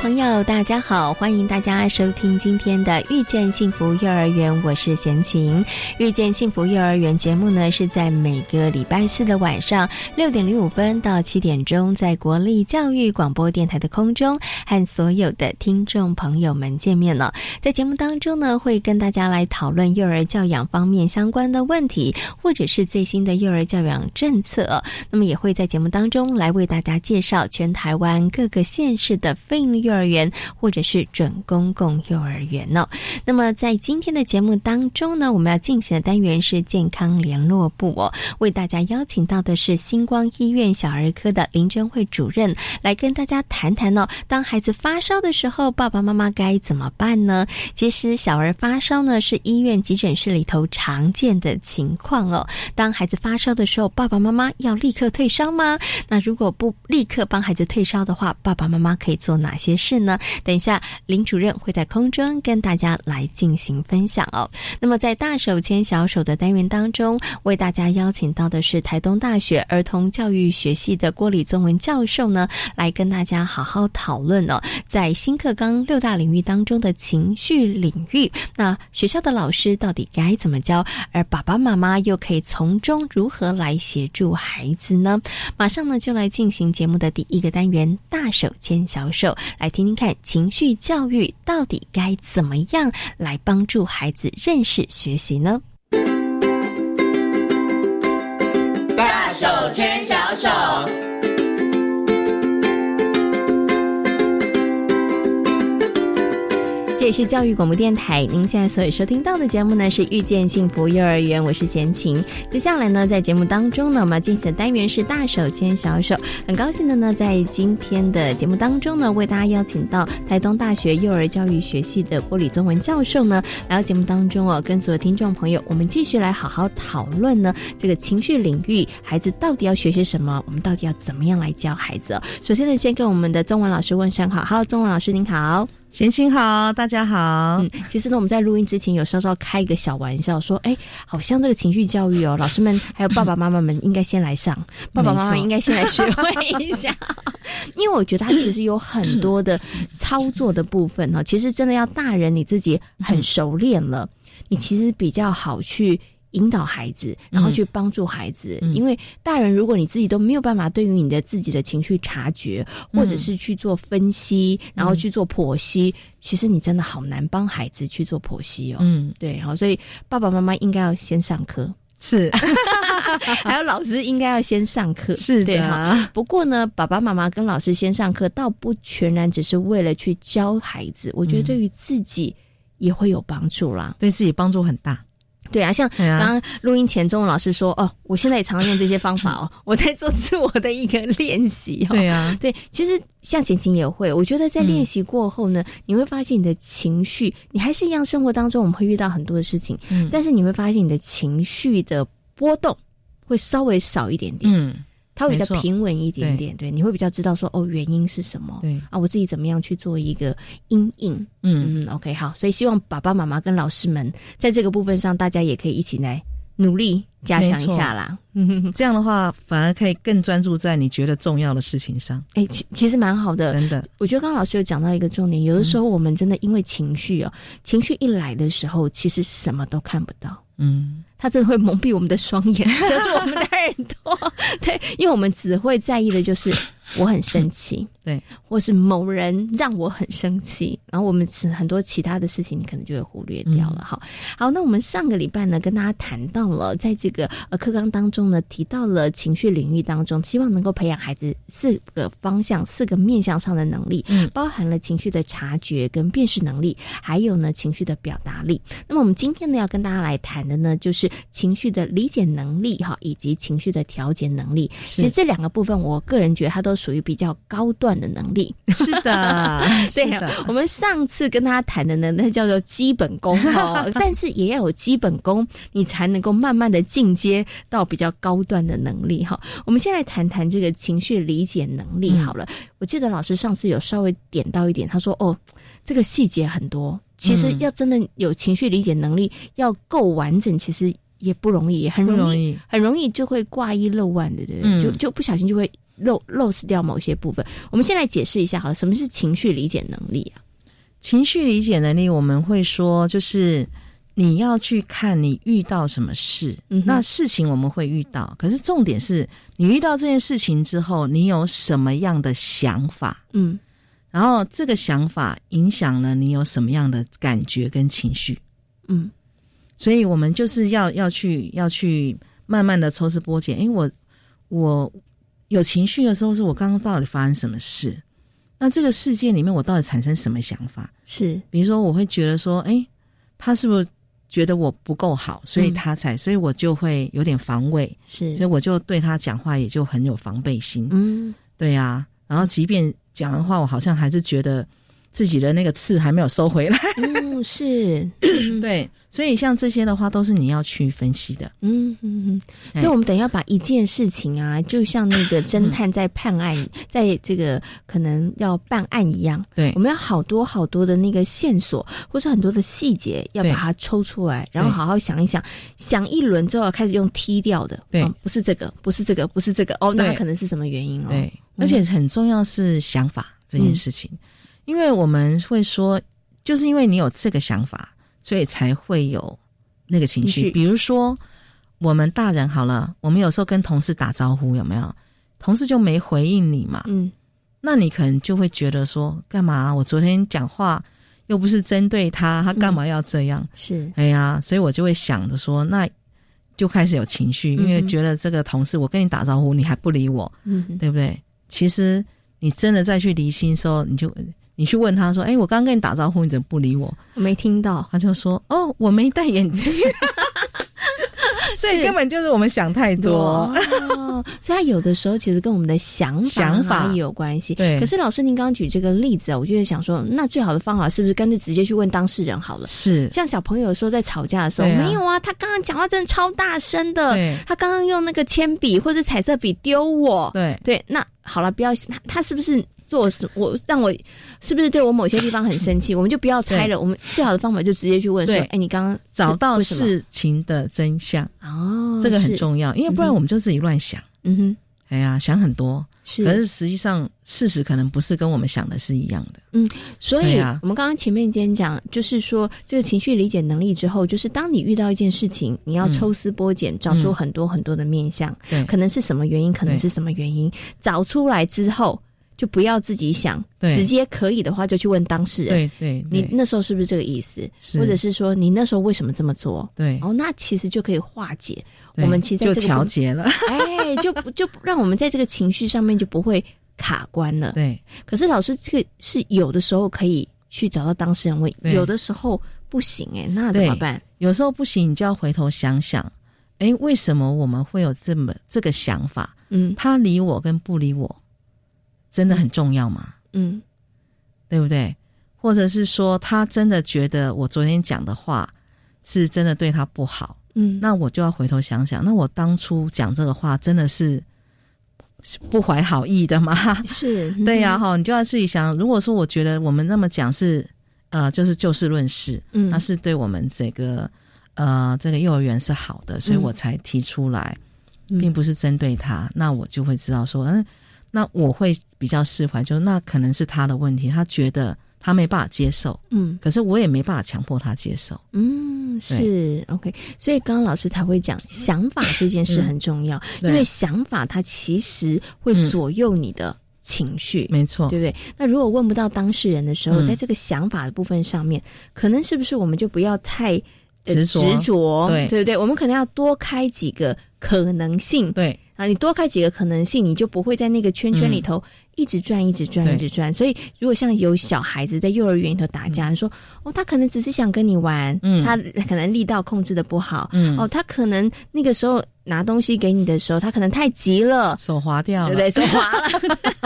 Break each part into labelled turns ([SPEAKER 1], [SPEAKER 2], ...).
[SPEAKER 1] 朋友，大家好，欢迎大家收听今天的《遇见幸福幼儿园》，我是贤琴。《遇见幸福幼儿园》节目呢，是在每个礼拜四的晚上六点零五分到七点钟，在国立教育广播电台的空中和所有的听众朋友们见面了。在节目当中呢，会跟大家来讨论幼儿教养方面相关的问题，或者是最新的幼儿教养政策。那么，也会在节目当中来为大家介绍全台湾各个县市的费用幼儿园或者是准公共幼儿园呢。那么在今天的节目当中呢，我们要进行的单元是健康联络部哦，为大家邀请到的是星光医院小儿科的林珍慧主任来跟大家谈谈哦，当孩子发烧的时候，爸爸妈妈该怎么办呢？其实小儿发烧呢是医院急诊室里头常见的情况哦。当孩子发烧的时候，爸爸妈妈要立刻退烧吗？那如果不立刻帮孩子退烧的话，爸爸妈妈可以做哪些事呢？等一下，林主任会在空中跟大家来进行分享哦。那么，在大手牵小手的单元当中，为大家邀请到的是台东大学儿童教育学系的郭李宗文教授呢，来跟大家好好讨论哦，在新课纲六大领域当中的情绪领域，那学校的老师到底该怎么教，而爸爸妈妈又可以从中如何来协助孩子呢？马上呢，就来进行节目的第一个单元——大手牵小手，来听听看。情绪教育到底该怎么样来帮助孩子认识学习呢？
[SPEAKER 2] 大手牵小手。
[SPEAKER 1] 是教育广播电台，您现在所有收听到的节目呢是遇见幸福幼儿园，我是贤琴。接下来呢，在节目当中呢，我们要进行的单元是大手牵小手。很高兴的呢，在今天的节目当中呢，为大家邀请到台东大学幼儿教育学系的郭李宗文教授呢，来到节目当中哦，跟所有听众朋友，我们继续来好好讨论呢，这个情绪领域，孩子到底要学些什么？我们到底要怎么样来教孩子？首先呢，先跟我们的中文老师问声好，Hello，中文老师您好。
[SPEAKER 3] 贤青好，大家好。
[SPEAKER 1] 嗯，其实呢，我们在录音之前有稍稍开一个小玩笑，说，哎，好像这个情绪教育哦，老师们还有爸爸妈妈们应该先来上，爸爸妈妈应该先来学会一下，因为我觉得它其实有很多的操作的部分哈，其实真的要大人你自己很熟练了，你其实比较好去。引导孩子，然后去帮助孩子，因为大人如果你自己都没有办法对于你的自己的情绪察觉，或者是去做分析，然后去做剖析，其实你真的好难帮孩子去做剖析哦。嗯，对，好，所以爸爸妈妈应该要先上课，
[SPEAKER 3] 是，
[SPEAKER 1] 还有老师应该要先上课，
[SPEAKER 3] 是的。
[SPEAKER 1] 不过呢，爸爸妈妈跟老师先上课，倒不全然只是为了去教孩子，我觉得对于自己也会有帮助啦，
[SPEAKER 3] 对自己帮助很大。
[SPEAKER 1] 对啊，像刚刚录音前，中文老师说：“哦，我现在也常用这些方法哦，我在做自我的一个练习。”
[SPEAKER 3] 对啊，
[SPEAKER 1] 对，其实像晴晴也会，我觉得在练习过后呢，你会发现你的情绪，你还是一样，生活当中我们会遇到很多的事情，嗯，但是你会发现你的情绪的波动会稍微少一点点，嗯。它会比较平稳一点点，对，你会比较知道说哦，原因是什么？
[SPEAKER 3] 对
[SPEAKER 1] 啊，我自己怎么样去做一个阴影？嗯嗯，OK，好，所以希望爸爸妈妈跟老师们在这个部分上，大家也可以一起来努力加强一下啦。
[SPEAKER 3] 嗯，这样的话反而可以更专注在你觉得重要的事情上。
[SPEAKER 1] 哎，其其实蛮好的，
[SPEAKER 3] 真的。
[SPEAKER 1] 我觉得刚刚老师有讲到一个重点，有的时候我们真的因为情绪哦，情绪一来的时候，其实什么都看不到。嗯。他真的会蒙蔽我们的双眼，遮住我们的耳朵。对，因为我们只会在意的就是我很生气，
[SPEAKER 3] 对，
[SPEAKER 1] 或是某人让我很生气，然后我们很多其他的事情，你可能就会忽略掉了。好，好，那我们上个礼拜呢，跟大家谈到了，在这个呃课纲当中呢，提到了情绪领域当中，希望能够培养孩子四个方向、四个面向上的能力，嗯，包含了情绪的察觉跟辨识能力，还有呢情绪的表达力。那么我们今天呢，要跟大家来谈的呢，就是情绪的理解能力哈，以及情绪的调节能力。其实这两个部分，我个人觉得它都属于比较高段的能力。
[SPEAKER 3] 是的，
[SPEAKER 1] 对的。我们上次跟他谈的呢，那叫做基本功哦，但是也要有基本功，你才能够慢慢的进阶到比较高段的能力哈。我们先来谈谈这个情绪理解能力好了。我记得老师上次有稍微点到一点，他说哦，这个细节很多，其实要真的有情绪理解能力，要够完整，其实也不容易，也很容易，很容易就会挂一漏万的，对，就就不小心就会。漏漏失掉某些部分，我们先来解释一下好了，什么是情绪理解能力啊？
[SPEAKER 3] 情绪理解能力，我们会说，就是你要去看你遇到什么事，那事情我们会遇到，可是重点是你遇到这件事情之后，你有什么样的想法？嗯，然后这个想法影响了你有什么样的感觉跟情绪？嗯，所以我们就是要要去要去慢慢的抽丝剥茧，因为我我。有情绪的时候，是我刚刚到底发生什么事？那这个事件里面，我到底产生什么想法？
[SPEAKER 1] 是，
[SPEAKER 3] 比如说，我会觉得说，哎，他是不是觉得我不够好，所以他才，所以我就会有点防卫，
[SPEAKER 1] 是，
[SPEAKER 3] 所以我就对他讲话也就很有防备心。嗯，对呀。然后，即便讲完话，我好像还是觉得自己的那个刺还没有收回来。
[SPEAKER 1] 嗯，是，
[SPEAKER 3] 对。所以像这些的话，都是你要去分析的。嗯
[SPEAKER 1] 嗯嗯。所以我们等一下把一件事情啊，就像那个侦探在判案，在这个可能要办案一样。
[SPEAKER 3] 对。
[SPEAKER 1] 我们要好多好多的那个线索，或者很多的细节，要把它抽出来，然后好好想一想，想一轮之后开始用踢掉的。
[SPEAKER 3] 对。
[SPEAKER 1] 不是这个，不是这个，不是这个。哦，那可能是什么原因哦？
[SPEAKER 3] 对。而且很重要是想法这件事情，因为我们会说，就是因为你有这个想法。所以才会有那个情绪，比如说我们大人好了，我们有时候跟同事打招呼，有没有？同事就没回应你嘛？嗯，那你可能就会觉得说，干嘛？我昨天讲话又不是针对他，他干嘛要这样？
[SPEAKER 1] 是，
[SPEAKER 3] 哎呀，所以我就会想着说，那就开始有情绪，因为觉得这个同事，我跟你打招呼，你还不理我，嗯，对不对？其实你真的再去离心的时候，你就。你去问他说：“哎，我刚刚跟你打招呼，你怎么不理我？”
[SPEAKER 1] 我没听到，
[SPEAKER 3] 他就说：“哦，我没戴眼镜。”所以根本就是我们想太多。
[SPEAKER 1] 所以他有的时候其实跟我们的想
[SPEAKER 3] 想法
[SPEAKER 1] 也有关系。
[SPEAKER 3] 对。
[SPEAKER 1] 可是老师，您刚刚举这个例子啊，我就想说，那最好的方法是不是干脆直接去问当事人好了？
[SPEAKER 3] 是。
[SPEAKER 1] 像小朋友说在吵架的时候，没有啊，他刚刚讲话真的超大声的。他刚刚用那个铅笔或者彩色笔丢我。
[SPEAKER 3] 对
[SPEAKER 1] 对。那好了，不要他，他是不是？做什我让我是不是对我某些地方很生气？我们就不要猜了。我们最好的方法就直接去问说：“哎，你刚刚
[SPEAKER 3] 找到事情的真相哦，这个很重要，因为不然我们就自己乱想。嗯哼，哎呀，想很多，
[SPEAKER 1] 是，
[SPEAKER 3] 可是实际上事实可能不是跟我们想的是一样的。
[SPEAKER 1] 嗯，所以我们刚刚前面今天讲，就是说这个情绪理解能力之后，就是当你遇到一件事情，你要抽丝剥茧，找出很多很多的面相，
[SPEAKER 3] 对，
[SPEAKER 1] 可能是什么原因，可能是什么原因，找出来之后。就不要自己想，直接可以的话就去问当事人。
[SPEAKER 3] 对对，
[SPEAKER 1] 你那时候是不是这个意思？或者是说你那时候为什么这么做？
[SPEAKER 3] 对，
[SPEAKER 1] 哦，那其实就可以化解。我们其实
[SPEAKER 3] 就调节了，
[SPEAKER 1] 哎，就就让我们在这个情绪上面就不会卡关了。
[SPEAKER 3] 对，
[SPEAKER 1] 可是老师这个是有的时候可以去找到当事人问，有的时候不行，哎，那怎么办？
[SPEAKER 3] 有时候不行，你就要回头想想，哎，为什么我们会有这么这个想法？嗯，他理我跟不理我。真的很重要吗？嗯，对不对？或者是说，他真的觉得我昨天讲的话是真的对他不好？嗯，那我就要回头想想，那我当初讲这个话真的是不怀好意的吗？
[SPEAKER 1] 是
[SPEAKER 3] 对呀，哈，你就要自己想。如果说我觉得我们那么讲是呃，就是就事论事，嗯，那是对我们这个呃这个幼儿园是好的，所以我才提出来，并不是针对他。那我就会知道说，嗯。那我会比较释怀，就那可能是他的问题，他觉得他没办法接受，嗯，可是我也没办法强迫他接受，
[SPEAKER 1] 嗯，是 OK，所以刚刚老师才会讲想法这件事很重要，因为想法它其实会左右你的情绪，
[SPEAKER 3] 没错，
[SPEAKER 1] 对不对？那如果问不到当事人的时候，
[SPEAKER 3] 嗯。
[SPEAKER 1] 在这个想法的部分上面，可能是不是我们就不要太呃
[SPEAKER 3] 执着。
[SPEAKER 1] 执着，
[SPEAKER 3] 对。
[SPEAKER 1] 对不对？我们可能要多开几个可能性，
[SPEAKER 3] 对，
[SPEAKER 1] 啊，你多开几个可能性，你就不会在那个圈圈里头一直转、一直转、一直转。所以，如果像有小孩子在幼儿园里头打架，你说哦，他可能只是想跟你玩，
[SPEAKER 3] 嗯。
[SPEAKER 1] 他可能力道控制的不好，
[SPEAKER 3] 嗯。
[SPEAKER 1] 哦，他可能那个时候拿东西给你的时候，他可能太急了。
[SPEAKER 3] 手滑掉了，
[SPEAKER 1] 对不对？手滑了，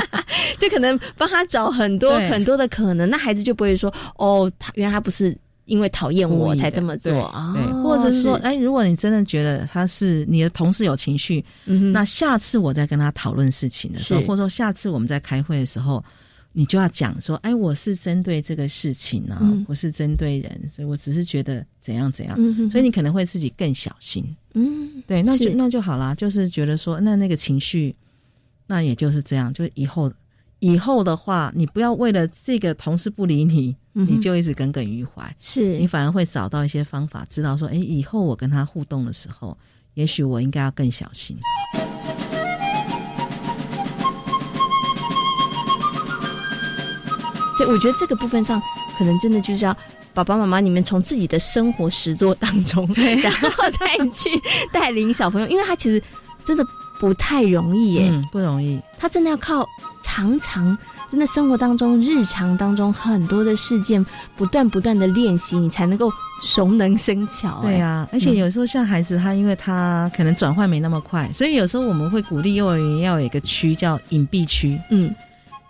[SPEAKER 1] 就可能帮他找很多很多的可能，那孩子就不会说哦，他原来他不是因为讨厌我才这么做。
[SPEAKER 3] 对
[SPEAKER 1] 啊，
[SPEAKER 3] 对，或者是说，
[SPEAKER 1] 是。
[SPEAKER 3] 哎，如果你真的觉得他是你的同事有情绪，
[SPEAKER 1] 嗯
[SPEAKER 3] 那下次我在跟他讨论事情的时候，或者说下次我们在开会的时候，你就要讲说，哎，我是针对这个事情啊，
[SPEAKER 1] 嗯。
[SPEAKER 3] 我是针对人，所以我只是觉得怎样怎样，
[SPEAKER 1] 嗯哼。
[SPEAKER 3] 所以你可能会自己更小心。
[SPEAKER 1] 嗯，
[SPEAKER 3] 对，那就那就好啦，就是觉得说，那那个情绪，那也就是这样，就以后以后的话，你不要为了这个同事不理你，
[SPEAKER 1] 嗯
[SPEAKER 3] 你就一直耿耿于怀，
[SPEAKER 1] 是。
[SPEAKER 3] 你反而会找到一些方法，知道说，哎，以后我跟他互动的时候，也许我应该要更小心。
[SPEAKER 1] 所以我觉得这个部分上，可能真的就是要爸爸妈妈你们从自己的生活实作当中，然后再去带领小朋友，因为他其实真的不太容易耶，
[SPEAKER 3] 嗯，不容易。
[SPEAKER 1] 他真的要靠常常真的生活当中、日常当中很多的事件，不断不断的练习，你才能够熟能生巧。
[SPEAKER 3] 对、啊，而且有时候像孩子，他因为他可能转换没那么快，所以有时候我们会鼓励幼儿园要有一个区叫隐蔽区，
[SPEAKER 1] 嗯，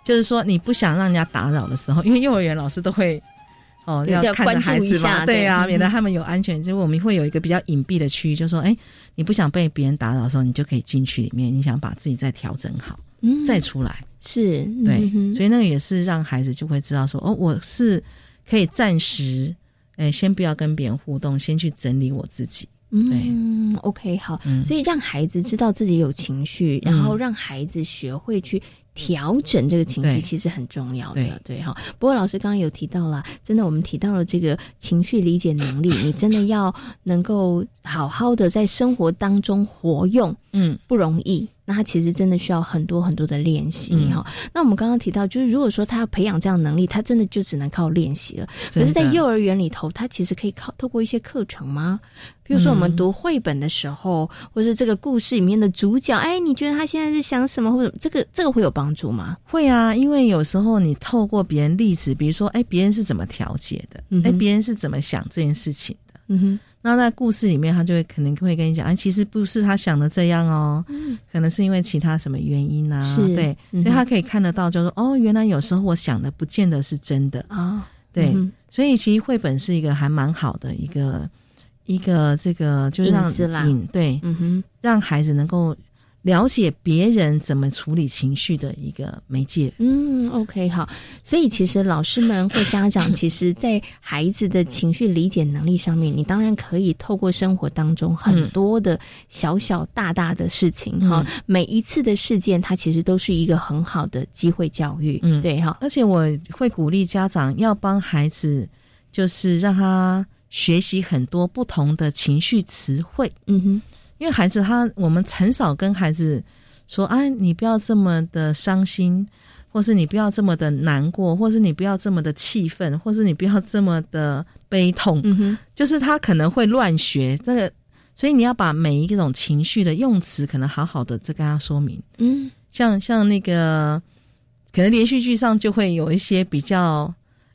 [SPEAKER 3] 就是说你不想让人家打扰的时候，因为幼儿园老师都会 哦
[SPEAKER 1] 要
[SPEAKER 3] 要看着孩子嘛，
[SPEAKER 1] 下对
[SPEAKER 3] 对啊，
[SPEAKER 1] 嗯
[SPEAKER 3] 免得 他们有安全。就我们会有一个比较隐蔽的区域，就说哎，你不想被别人打扰的时候，你就可以进去里面，你想把自己再调整好，
[SPEAKER 1] 嗯。
[SPEAKER 3] 再出来。
[SPEAKER 1] 是
[SPEAKER 3] 对，
[SPEAKER 1] 嗯
[SPEAKER 3] 所以那个也是让孩子就会知道说，哦，我是可以暂时，哎，先不要跟别人互动，先去整理我自己。
[SPEAKER 1] 嗯，OK，好，
[SPEAKER 3] 嗯。
[SPEAKER 1] 所以让孩子知道自己有情绪，然后让孩子学会去调整这个情绪，其实很重要的，
[SPEAKER 3] 对
[SPEAKER 1] 对哈。不过老师刚刚有提到了，真的我们提到了这个情绪理解能力，你真的要能够好好的在生活当中活用，
[SPEAKER 3] 嗯，
[SPEAKER 1] 不容易。那他其实真的需要很多很多的练习
[SPEAKER 3] 嗯
[SPEAKER 1] 哈、那我们刚刚提到，就是如果说他要培养这样能力，他真的就只能靠练习了。可是，在幼儿园里头，他其实可以靠透过一些课程吗？比如说，我们
[SPEAKER 3] 嗯
[SPEAKER 1] 读绘本的时候，或是这个故事里面的主角，哎，你觉得他现在是想什么，或者这个这个会有帮助吗？
[SPEAKER 3] 会啊，因为有时候你透过别人例子，比如说，哎，别人是怎么调节的，哎、别人是怎么想这件事情的，
[SPEAKER 1] 嗯哼，
[SPEAKER 3] 那在故事里面，他就会可能会跟你讲，哎，其实不是他想的这样哦，可能是因为其他什么原因啊，对，
[SPEAKER 1] 嗯
[SPEAKER 3] 所以他可以看得到，就是说，哦，原来有时候我想的不见得是真的，
[SPEAKER 1] 啊，
[SPEAKER 3] 对，
[SPEAKER 1] 嗯
[SPEAKER 3] 所以其实绘本是一个还蛮好的一个一个这个，就是让
[SPEAKER 1] 引
[SPEAKER 3] 对，
[SPEAKER 1] 嗯哼，
[SPEAKER 3] 让孩子能够了解别人怎么处理情绪的一个媒介。
[SPEAKER 1] 嗯，OK，好。所以其实老师们或家长，其实在孩子的情绪理解能力上面，你当然可以透过生活当中很多的小小大大的事情哈、
[SPEAKER 3] 嗯
[SPEAKER 1] 每一次的事件，它其实都是一个很好的机会教育，
[SPEAKER 3] 嗯。
[SPEAKER 1] 对哈，
[SPEAKER 3] 而且我会鼓励家长要帮孩子，就是让他学习很多不同的情绪词汇，
[SPEAKER 1] 嗯哼，
[SPEAKER 3] 因为孩子他我们很少跟孩子说，哎，你不要这么的伤心，或是你不要这么的难过，或是你不要这么的气愤，或是你不要这么的悲痛，
[SPEAKER 1] 嗯哼，
[SPEAKER 3] 就是他可能会乱学这个，所以你要把每一种情绪的用词，可能好好的再跟他说明。
[SPEAKER 1] 嗯。
[SPEAKER 3] 像像那个，可能连续剧上就会有一些比较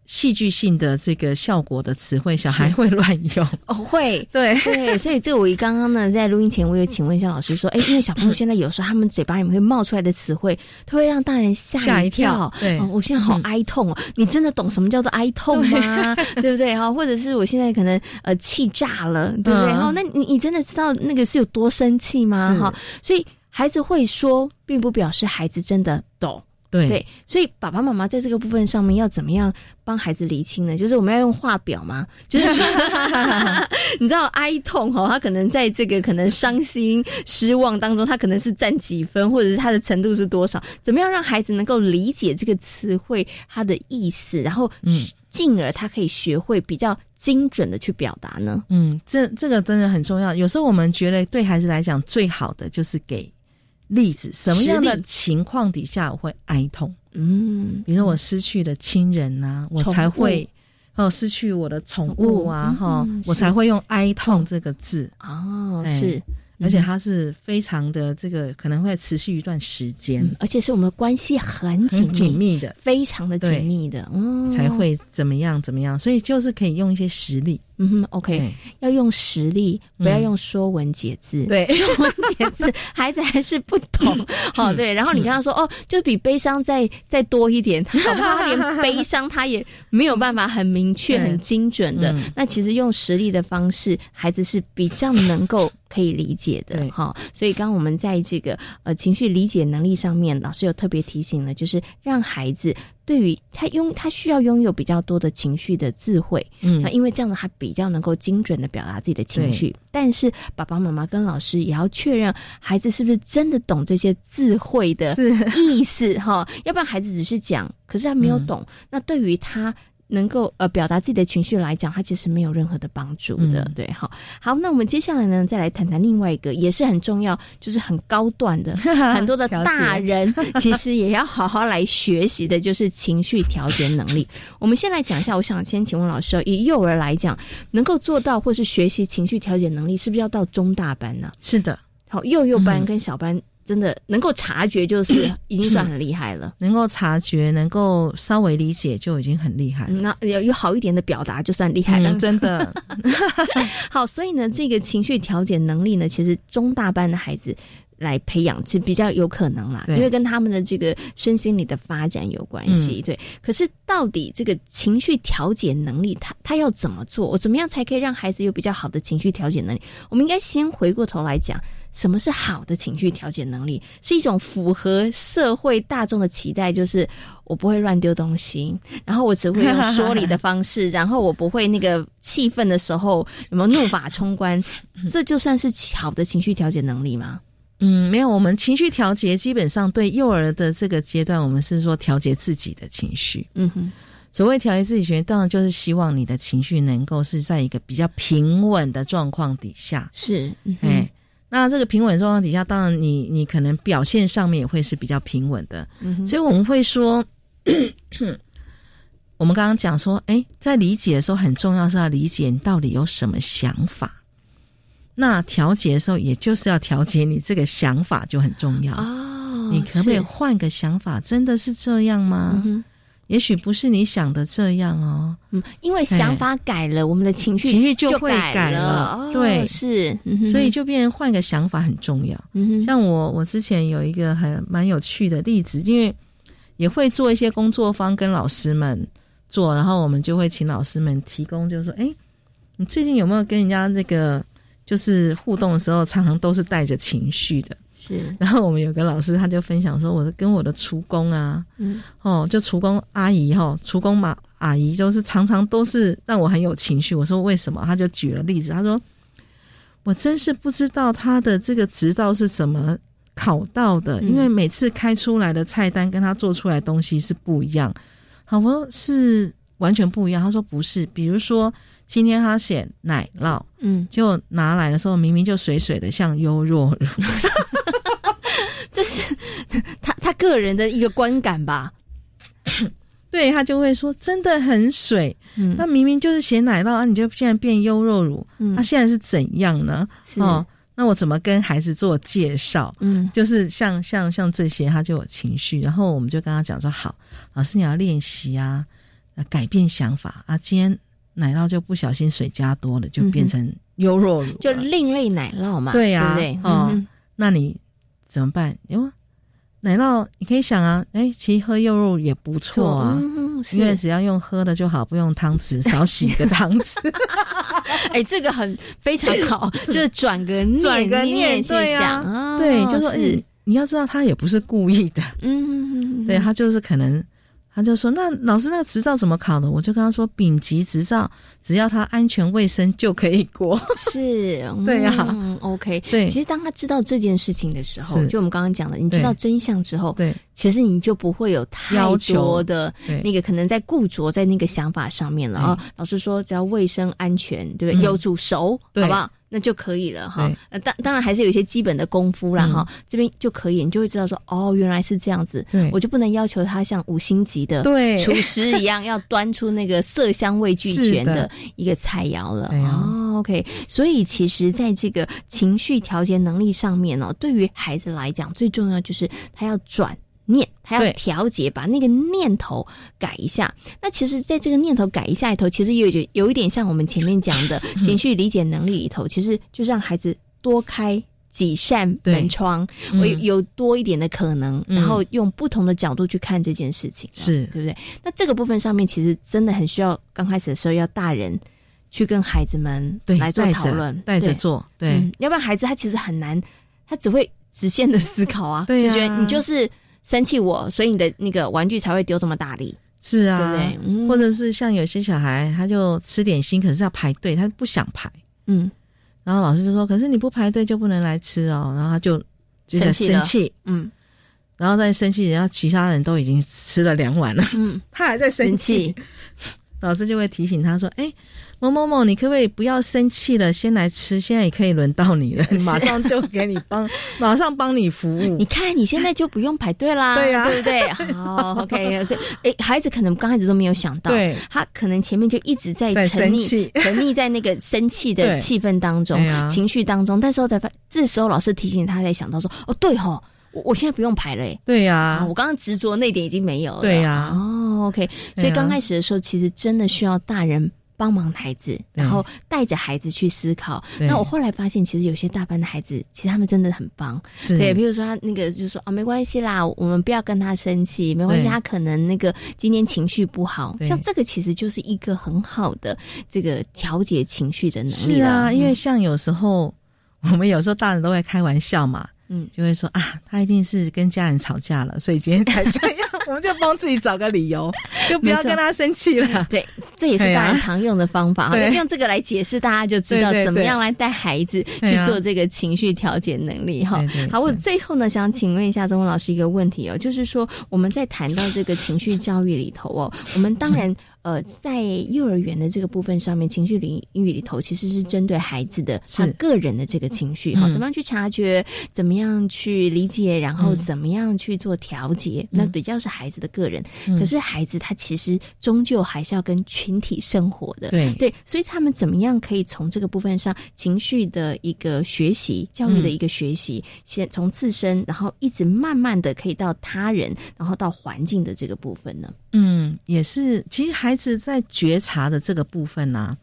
[SPEAKER 3] 戏剧性的这个效果的词汇，小孩会乱用。
[SPEAKER 1] 哦会。
[SPEAKER 3] 对，
[SPEAKER 1] 对，所以这我刚刚呢，在录音前，我有请问一下老师说，哎，因为小朋友现在有时候他们嘴巴里面会冒出来的词汇，他会让大人吓
[SPEAKER 3] 吓一
[SPEAKER 1] 跳
[SPEAKER 3] 跳。对
[SPEAKER 1] 哦，我现在好
[SPEAKER 3] 嗯
[SPEAKER 1] 哀痛哦，你真的懂什么叫做哀痛吗？对 不对？哈，或者是我现在可能呃气炸了，对不对？
[SPEAKER 3] 嗯
[SPEAKER 1] 哈、那你你真的知道那个是有多生气吗？
[SPEAKER 3] 是
[SPEAKER 1] 哈，所以孩子会说，并不表示孩子真的懂。
[SPEAKER 3] 对
[SPEAKER 1] 对，所以爸爸妈妈在这个部分上面要怎么样帮孩子厘清呢？就是我们要用画表吗？就是说，你知道哀痛哈，他可能在这个可能伤心、失望当中，他可能是占几分，或者是他的程度是多少？怎么样让孩子能够理解这个词汇它的意思，然后
[SPEAKER 3] 嗯
[SPEAKER 1] 进而他可以学会比较精准的去表达呢？
[SPEAKER 3] 嗯，这这个真的很重要。有时候我们觉得对孩子来讲最好的就是给例子，什么样的情况底下我会哀痛？
[SPEAKER 1] 嗯，
[SPEAKER 3] 比如说我失去了亲人呐，我才会哦失去我的宠物啊，哈，我才会用哀痛这个字。
[SPEAKER 1] 哦，是。
[SPEAKER 3] 而且它是非常的这个可能会持续一段时间，
[SPEAKER 1] 而且是我们关系很紧
[SPEAKER 3] 紧密的，
[SPEAKER 1] 非常的紧密的，嗯，
[SPEAKER 3] 才会怎么样怎么样，所以就是可以用一些实例。
[SPEAKER 1] 嗯哼，OK，要用实力，不要用说文解字。
[SPEAKER 3] 对，
[SPEAKER 1] 说文解字，孩子还是不懂。好，对。然后你跟他说，哦，就比悲伤再再多一点，好不好？连悲伤他也没有办法很明确、很精准的。那其实用实力的方式，孩子是比较能够可以理解的。哈，所以刚刚我们在这个呃情绪理解能力上面，老师有特别提醒了，就是让孩子。对于他拥他需要拥有比较多的情绪的智慧，嗯，那因为这样子他比较能够精准的表达自己的情绪。但是爸爸妈妈跟老师也要确认孩子是不是真的懂这些智慧的意思哈，要不然孩子只是讲，可是他没有懂。那对于他。能够呃表达自己的情绪来讲，它其实没有任何的帮助的，对，好，好，那我们接下来呢，再来谈谈另外一个也是很重要，就是很高段的，很多的大人 其实也要好好来学习的，就是情绪调节能力。我们先来讲一下，我想先请问老师，以幼儿来讲，能够做到或是学习情绪调节能力，是不是要到中大班呢？
[SPEAKER 3] 是的，
[SPEAKER 1] 好，幼幼班跟小班。真的能够察觉，就是 已经算很厉害了。
[SPEAKER 3] 能够察觉，能够稍微理解，就已经很厉害了。
[SPEAKER 1] 那有有好一点的表达，就算厉害了。
[SPEAKER 3] 真的
[SPEAKER 1] 好，所以呢，这个情绪调节能力呢，其实中大班的孩子来培养是比较有可能啦，因为跟他们的这个身心理的发展有关系。对，可是到底这个情绪调节能力，他他要怎么做？我怎么样才可以让孩子有比较好的情绪调节能力？我们应该先回过头来讲。什么是好的情绪调节能力？是一种符合社会大众的期待，就是我不会乱丢东西，然后我只会用说理的方式，然后我不会那个气愤的时候有没有怒发冲冠，这就算是好的情绪调节能力吗？
[SPEAKER 3] 嗯，没有。我们情绪调节基本上对幼儿的这个阶段，我们是说调节自己的情绪。嗯哼，所谓调节自己情绪，当然就是希望你的情绪能够是在一个比较平稳的状况底下。
[SPEAKER 1] 是，哎。
[SPEAKER 3] 那这个平稳状况底下，当然你你可能表现上面也会是比较平稳的，所以我们会说，我们刚刚讲说，哎，在理解的时候很重要是要理解你到底有什么想法。那调节的时候，也就是要调节你这个想法就很重要哦。你可不可以换个想法？真的是这样吗？也许不是你想的这样哦，
[SPEAKER 1] 嗯，因为想法改了，我们的情绪
[SPEAKER 3] 情绪就会
[SPEAKER 1] 改
[SPEAKER 3] 了，对，
[SPEAKER 1] 是，
[SPEAKER 3] 所以就变换个想法很重要。嗯像我，我之前有一个很蛮有趣的例子，因为也会做一些工作坊跟老师们做，然后我们就会请老师们提供，就是说，哎，你最近有没有跟人家那个就是互动的时候，常常都是带着情绪的？
[SPEAKER 1] 是，
[SPEAKER 3] 然后我们有个老师，他就分享说，我跟我的厨工啊，嗯，哦，就厨工阿姨哈，厨工嘛阿姨，就是常常都是让我很有情绪。我说为什么？他就举了例子，他说，我真是不知道他的这个执照是怎么考到的，因为每次开出来的菜单跟他做出来东西是不一样。好，我说是完全不一样。他说不是，比如说今天他写奶酪，嗯，就拿来的时候明明就水水的，像优若乳。
[SPEAKER 1] 这是 他他个人的一个观感吧，
[SPEAKER 3] 对他就会说真的很水，嗯。那明明就是写奶酪啊，你就现在变优酪乳，嗯。他现在是怎样呢？哦，那我怎么跟孩子做介绍？嗯，就是像像像这些，他就有情绪，然后我们就跟他讲说，好，老师你要练习啊，改变想法啊，今天奶酪就不小心水加多了，就变成优酪乳，
[SPEAKER 1] 就另类奶酪嘛，
[SPEAKER 3] 对呀，
[SPEAKER 1] 对
[SPEAKER 3] 哦，那你。怎么办？因为奶酪，你可以想啊，哎，其实喝柚肉也不错啊，因为只要用喝的就好，不用汤匙，少洗一个汤匙。
[SPEAKER 1] 哎，这个很非常好，就是转个念
[SPEAKER 3] 转个
[SPEAKER 1] 念
[SPEAKER 3] 对
[SPEAKER 1] 啊，
[SPEAKER 3] 对，就是你要知道他也不是故意的，嗯，对他就是可能。他就说：“那老师，那个执照怎么考的？”我就跟他说：“丙级执照，只要他安全卫生就可以过。”
[SPEAKER 1] 是，
[SPEAKER 3] 对
[SPEAKER 1] 呀，OK。对，其实当他知道这件事情的时候，就我们刚刚讲的，你知道真相之后，
[SPEAKER 3] 对，
[SPEAKER 1] 其实你就不会有太多的那个可能在固着在那个想法上面了啊。老师说，只要卫生安全，对不对？有煮熟，好不好？那就可以了哈。呃，当当然还是有一些基本的功夫啦哈，这边就可以，你就会知道说，哦，原来是这样子。我就不能要求他像五星级的厨师一样，要端出那个色香味俱全的一个菜肴了。哦，OK。所以其实在这个情绪调节能力上面哦，对于孩子来讲，最重要就是他要转。念，他要调节，把那个念头改一下。那其实，在这个念头改一下里头，其实有有有一点像我们前面讲的 情绪理解能力里头，其实就让孩子多开几扇门窗，我有多一点的可能，然后用不同的角度去看这件事情，
[SPEAKER 3] 是。
[SPEAKER 1] 对不对？那这个部分上面，其实真的很需要刚开始的时候要大人去跟孩子们来做讨论，
[SPEAKER 3] 带着做，对，
[SPEAKER 1] 要不然孩子他其实很难，他只会直线的思考啊，
[SPEAKER 3] 对
[SPEAKER 1] 就觉得你就是。生气我，所以你的那个玩具才会丢这么大力。
[SPEAKER 3] 是啊，
[SPEAKER 1] 对不
[SPEAKER 3] 对？或者是像有些小孩，他就吃点心，可是要排队，他不想排。
[SPEAKER 1] 嗯，
[SPEAKER 3] 然后老师就说：“可是你不排队就不能来吃哦。”然后他就就在生气。
[SPEAKER 1] 嗯，
[SPEAKER 3] 然后在生气，然后其他人都已经吃了两碗了，
[SPEAKER 1] 嗯，
[SPEAKER 3] 他还在生气。老师就会提醒他说：“哎。”某某某，你可不可以不要生气了？先来吃，现在也可以轮到你了，马上就给你帮，马上帮你服务。
[SPEAKER 1] 你看，你现在就不用排队啦，
[SPEAKER 3] 对
[SPEAKER 1] 呀，对不对？好，OK。所以，哎，孩子可能刚开始都没有想到，
[SPEAKER 3] 对，
[SPEAKER 1] 他可能前面就一直在沉溺，沉溺在那个生气的气氛当中、情绪当中。但是我才发，这时候老师提醒他，才想到说：“哦，对吼，我我现在不用排了。”
[SPEAKER 3] 对呀，
[SPEAKER 1] 我刚刚执着那点已经没有了。
[SPEAKER 3] 对呀，
[SPEAKER 1] 哦，OK。所以刚开始的时候，其实真的需要大人。帮忙孩子，然后带着孩子去思考。那我后来发现，其实有些大班的孩子，其实他们真的很棒。对，比如说他那个就说啊，没关系啦，我们不要跟他生气，没关系，他可能那个今天情绪不好，像这个其实就是一个很好的这个调节情绪的能力。
[SPEAKER 3] 是啊，因为像有时候我们有时候大人都会开玩笑嘛。
[SPEAKER 1] 嗯，
[SPEAKER 3] 就会说啊，他一定是跟家人吵架了，所以今天才这样。我们就帮自己找个理由，就不要跟他生气了。
[SPEAKER 1] 对，这也是大人常用的方法。对，用这个来解释，大家就知道怎么样来带孩子去做这个情绪调节能力。哈，好，我最后呢，想请问一下钟文老师一个问题哦，就是说我们在谈到这个情绪教育里头哦，我们当然。呃，在幼儿园的这个部分上面，情绪领域里头，其实是针对孩子的他个人的这个情绪，哈，怎么样去察觉，怎么样去理解，然后怎么样去做调节，那比较是孩子的个人。可是孩子他其实终究还是要跟群体生活的，
[SPEAKER 3] 对。
[SPEAKER 1] 对，所以他们怎么样可以从这个部分上情绪的一个学习、教育的一个学习，先从自身，然后一直慢慢的可以到他人，然后到环境的这个部分呢？
[SPEAKER 3] 嗯，也是，其实孩子在觉察的这个部分呢，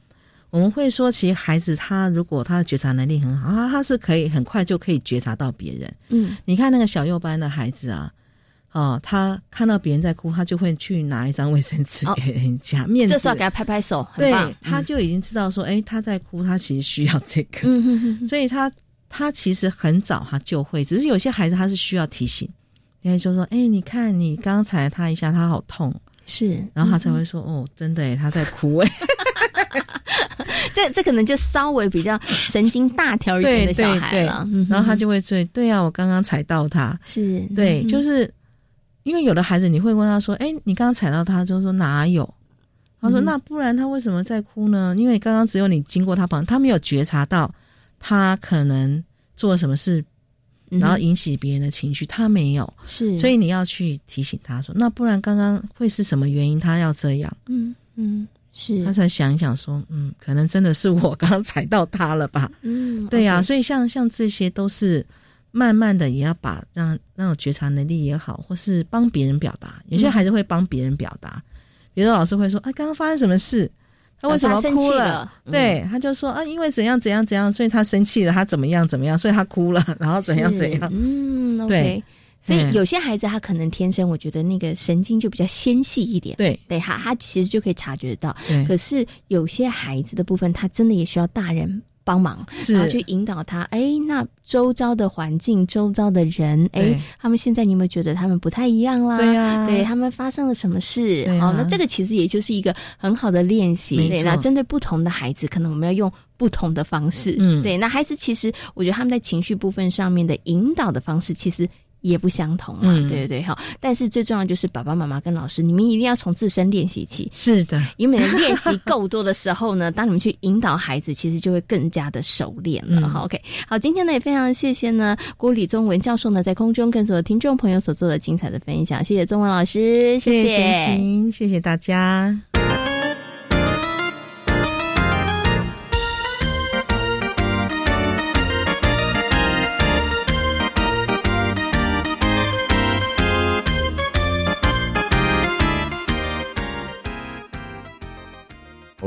[SPEAKER 3] 我们会说，其实孩子他如果他的觉察能力很好，他他是可以很快就可以觉察到别人。
[SPEAKER 1] 嗯，
[SPEAKER 3] 你看那个小幼班的孩子啊，哦，他看到别人在哭，他就会去拿一张卫生纸给人家，面子，
[SPEAKER 1] 这时候给他拍拍手，
[SPEAKER 3] 对，他就已经知道说，哎，他在哭，他其实需要这个，
[SPEAKER 1] 嗯
[SPEAKER 3] 所以他他其实很早他就会，只是有些孩子他是需要提醒。因为就说，哎，你看你刚才他一下，他好痛，
[SPEAKER 1] 是，
[SPEAKER 3] 然后他才会说，哦，真的，哎，他在哭，哎，
[SPEAKER 1] 这这可能就稍微比较神经大条一点的小孩了，
[SPEAKER 3] 然后他就会追，对啊，我刚刚踩到他，
[SPEAKER 1] 是
[SPEAKER 3] 对，就是因为有的孩子你会问他说，哎，你刚刚踩到他，就说哪有？他说那不然他为什么在哭呢？因为刚刚只有你经过他旁，他没有觉察到他可能做了什么事。然后引起别人的情绪，他没有，
[SPEAKER 1] 是，
[SPEAKER 3] 所以你要去提醒他说，那不然刚刚会是什么原因？他要这样，
[SPEAKER 1] 嗯嗯，是，
[SPEAKER 3] 他才想一想说，嗯，可能真的是我刚刚踩到他了吧？
[SPEAKER 1] 嗯，
[SPEAKER 3] 对呀，所以像像这些都是慢慢的，也要把让那种觉察能力也好，或是帮别人表达，有些孩子会帮别人表达，比如说老师会说，啊，刚刚发生什么事？他为什么哭了？对，他就说啊，因为怎样怎样怎样，所以他生气了，他怎么样怎么样，所以他哭了，然后怎样怎样。
[SPEAKER 1] 嗯，对，所以有些孩子他可能天生，我觉得那个神经就比较纤细一点。
[SPEAKER 3] 对，
[SPEAKER 1] 对，他他其实就可以察觉到。
[SPEAKER 3] 对，
[SPEAKER 1] 可是有些孩子的部分，他真的也需要大人。帮忙，然后去引导他。哎，那周遭的环境、周遭的人，哎，他们现在你有没有觉得他们不太一样啦？
[SPEAKER 3] 对呀，
[SPEAKER 1] 对他们发生了什么事？哦，那这个其实也就是一个很好的练习。对，那针对不同的孩子，可能我们要用不同的方式。
[SPEAKER 3] 嗯，
[SPEAKER 1] 对，那孩子其实我觉得他们在情绪部分上面的引导的方式，其实也不相同嘛，对对对，哈。但是最重要就是爸爸妈妈跟老师，你们一定要从自身练习起。
[SPEAKER 3] 是的，
[SPEAKER 1] 因为练习够多的时候呢，当你们去引导孩子，其实就会更加的熟练了。好，OK，好，今天呢也非常谢谢呢郭李宗文教授呢在空中跟所有听众朋友所做的精彩的分享，谢谢宗文老师，
[SPEAKER 3] 谢谢谢谢大家。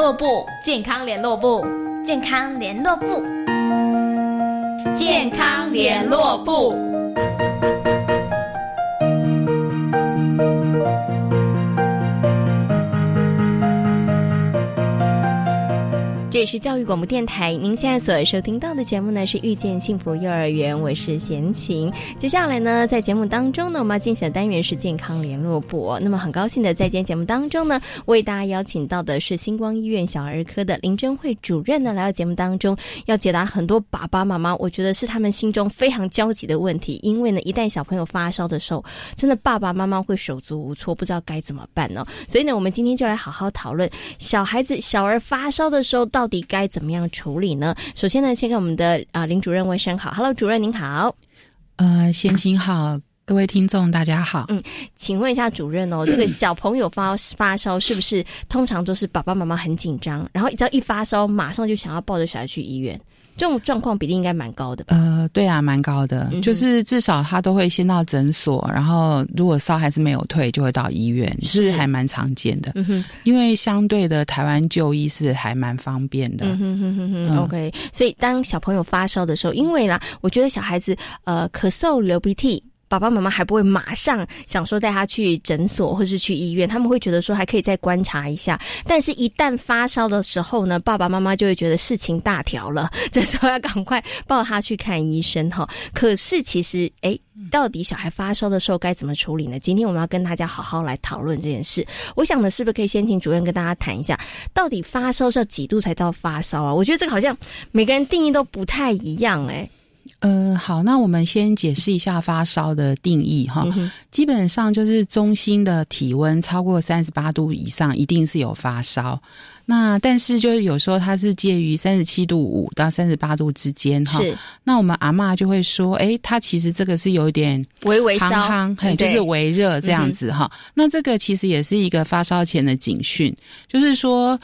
[SPEAKER 4] 络部，
[SPEAKER 5] 健康联络部，
[SPEAKER 6] 健康联络部，
[SPEAKER 5] 健康联络部。
[SPEAKER 1] 这里是教育广播电台，您现在所收听到的节目呢是遇见幸福幼儿园，我是贤琴。接下来呢，在节目当中呢，我们要进行的单元是健康联络部。那么很高兴的在今天节目当中呢，为大家邀请到的是星光医院小儿科的林珍慧主任呢，来到节目当中，要解答很多爸爸妈妈，我觉得是他们心中非常焦急的问题。因为呢，一旦小朋友发烧的时候，真的爸爸妈妈会手足无措，不知道该怎么办呢。所以呢，我们今天就来好好讨论小孩子小儿发烧的时候到。到底该怎么样处理呢？首先呢，先跟我们的啊林主任问声好，Hello，主任您好。
[SPEAKER 7] 呃，先请好，各位听众大家好。
[SPEAKER 1] 嗯，请问一下主任哦，这个小朋友发发烧是不是通常都是爸爸妈妈很紧张，然后只要一发烧，马上就想要抱着小孩去医院？这种状况比例应该蛮高的。
[SPEAKER 7] 呃，对啊，蛮高的，就是至少他都会先到诊所，然后如果烧还是没有退，就会到医院，是还蛮常见的。嗯哼，因为相对的台湾就医是还蛮方便的。嗯哼
[SPEAKER 1] 哼哼哼，OK。所以当小朋友发烧的时候，因为啦，我觉得小孩子呃咳嗽、流鼻涕。爸爸妈妈还不会马上想说带他去诊所或是去医院，他们会觉得说还可以再观察一下。但是，一旦发烧的时候呢，爸爸妈妈就会觉得事情大条了，这时候要赶快抱他去看医生哈。可是，其实诶，到底小孩发烧的时候该怎么处理呢？今天我们要跟大家好好来讨论这件事。我想呢，是不是可以先请主任跟大家谈一下，到底发烧是要几度才到发烧啊？我觉得这个好像每个人定义都不太一样哎。
[SPEAKER 7] 呃，好，那我们先解释一下发烧的定义哈。基本上就是中心的体温超过三十八度以上，一定是有发烧。那但是就是有时候它是介于三十七度五到三十八度之间哈。是。那我们阿妈就会说，哎，它其实这个是有一点
[SPEAKER 1] 微微烧，
[SPEAKER 7] 就是微热这样子哈。那这个其实也是一个发烧前的警讯，就是说。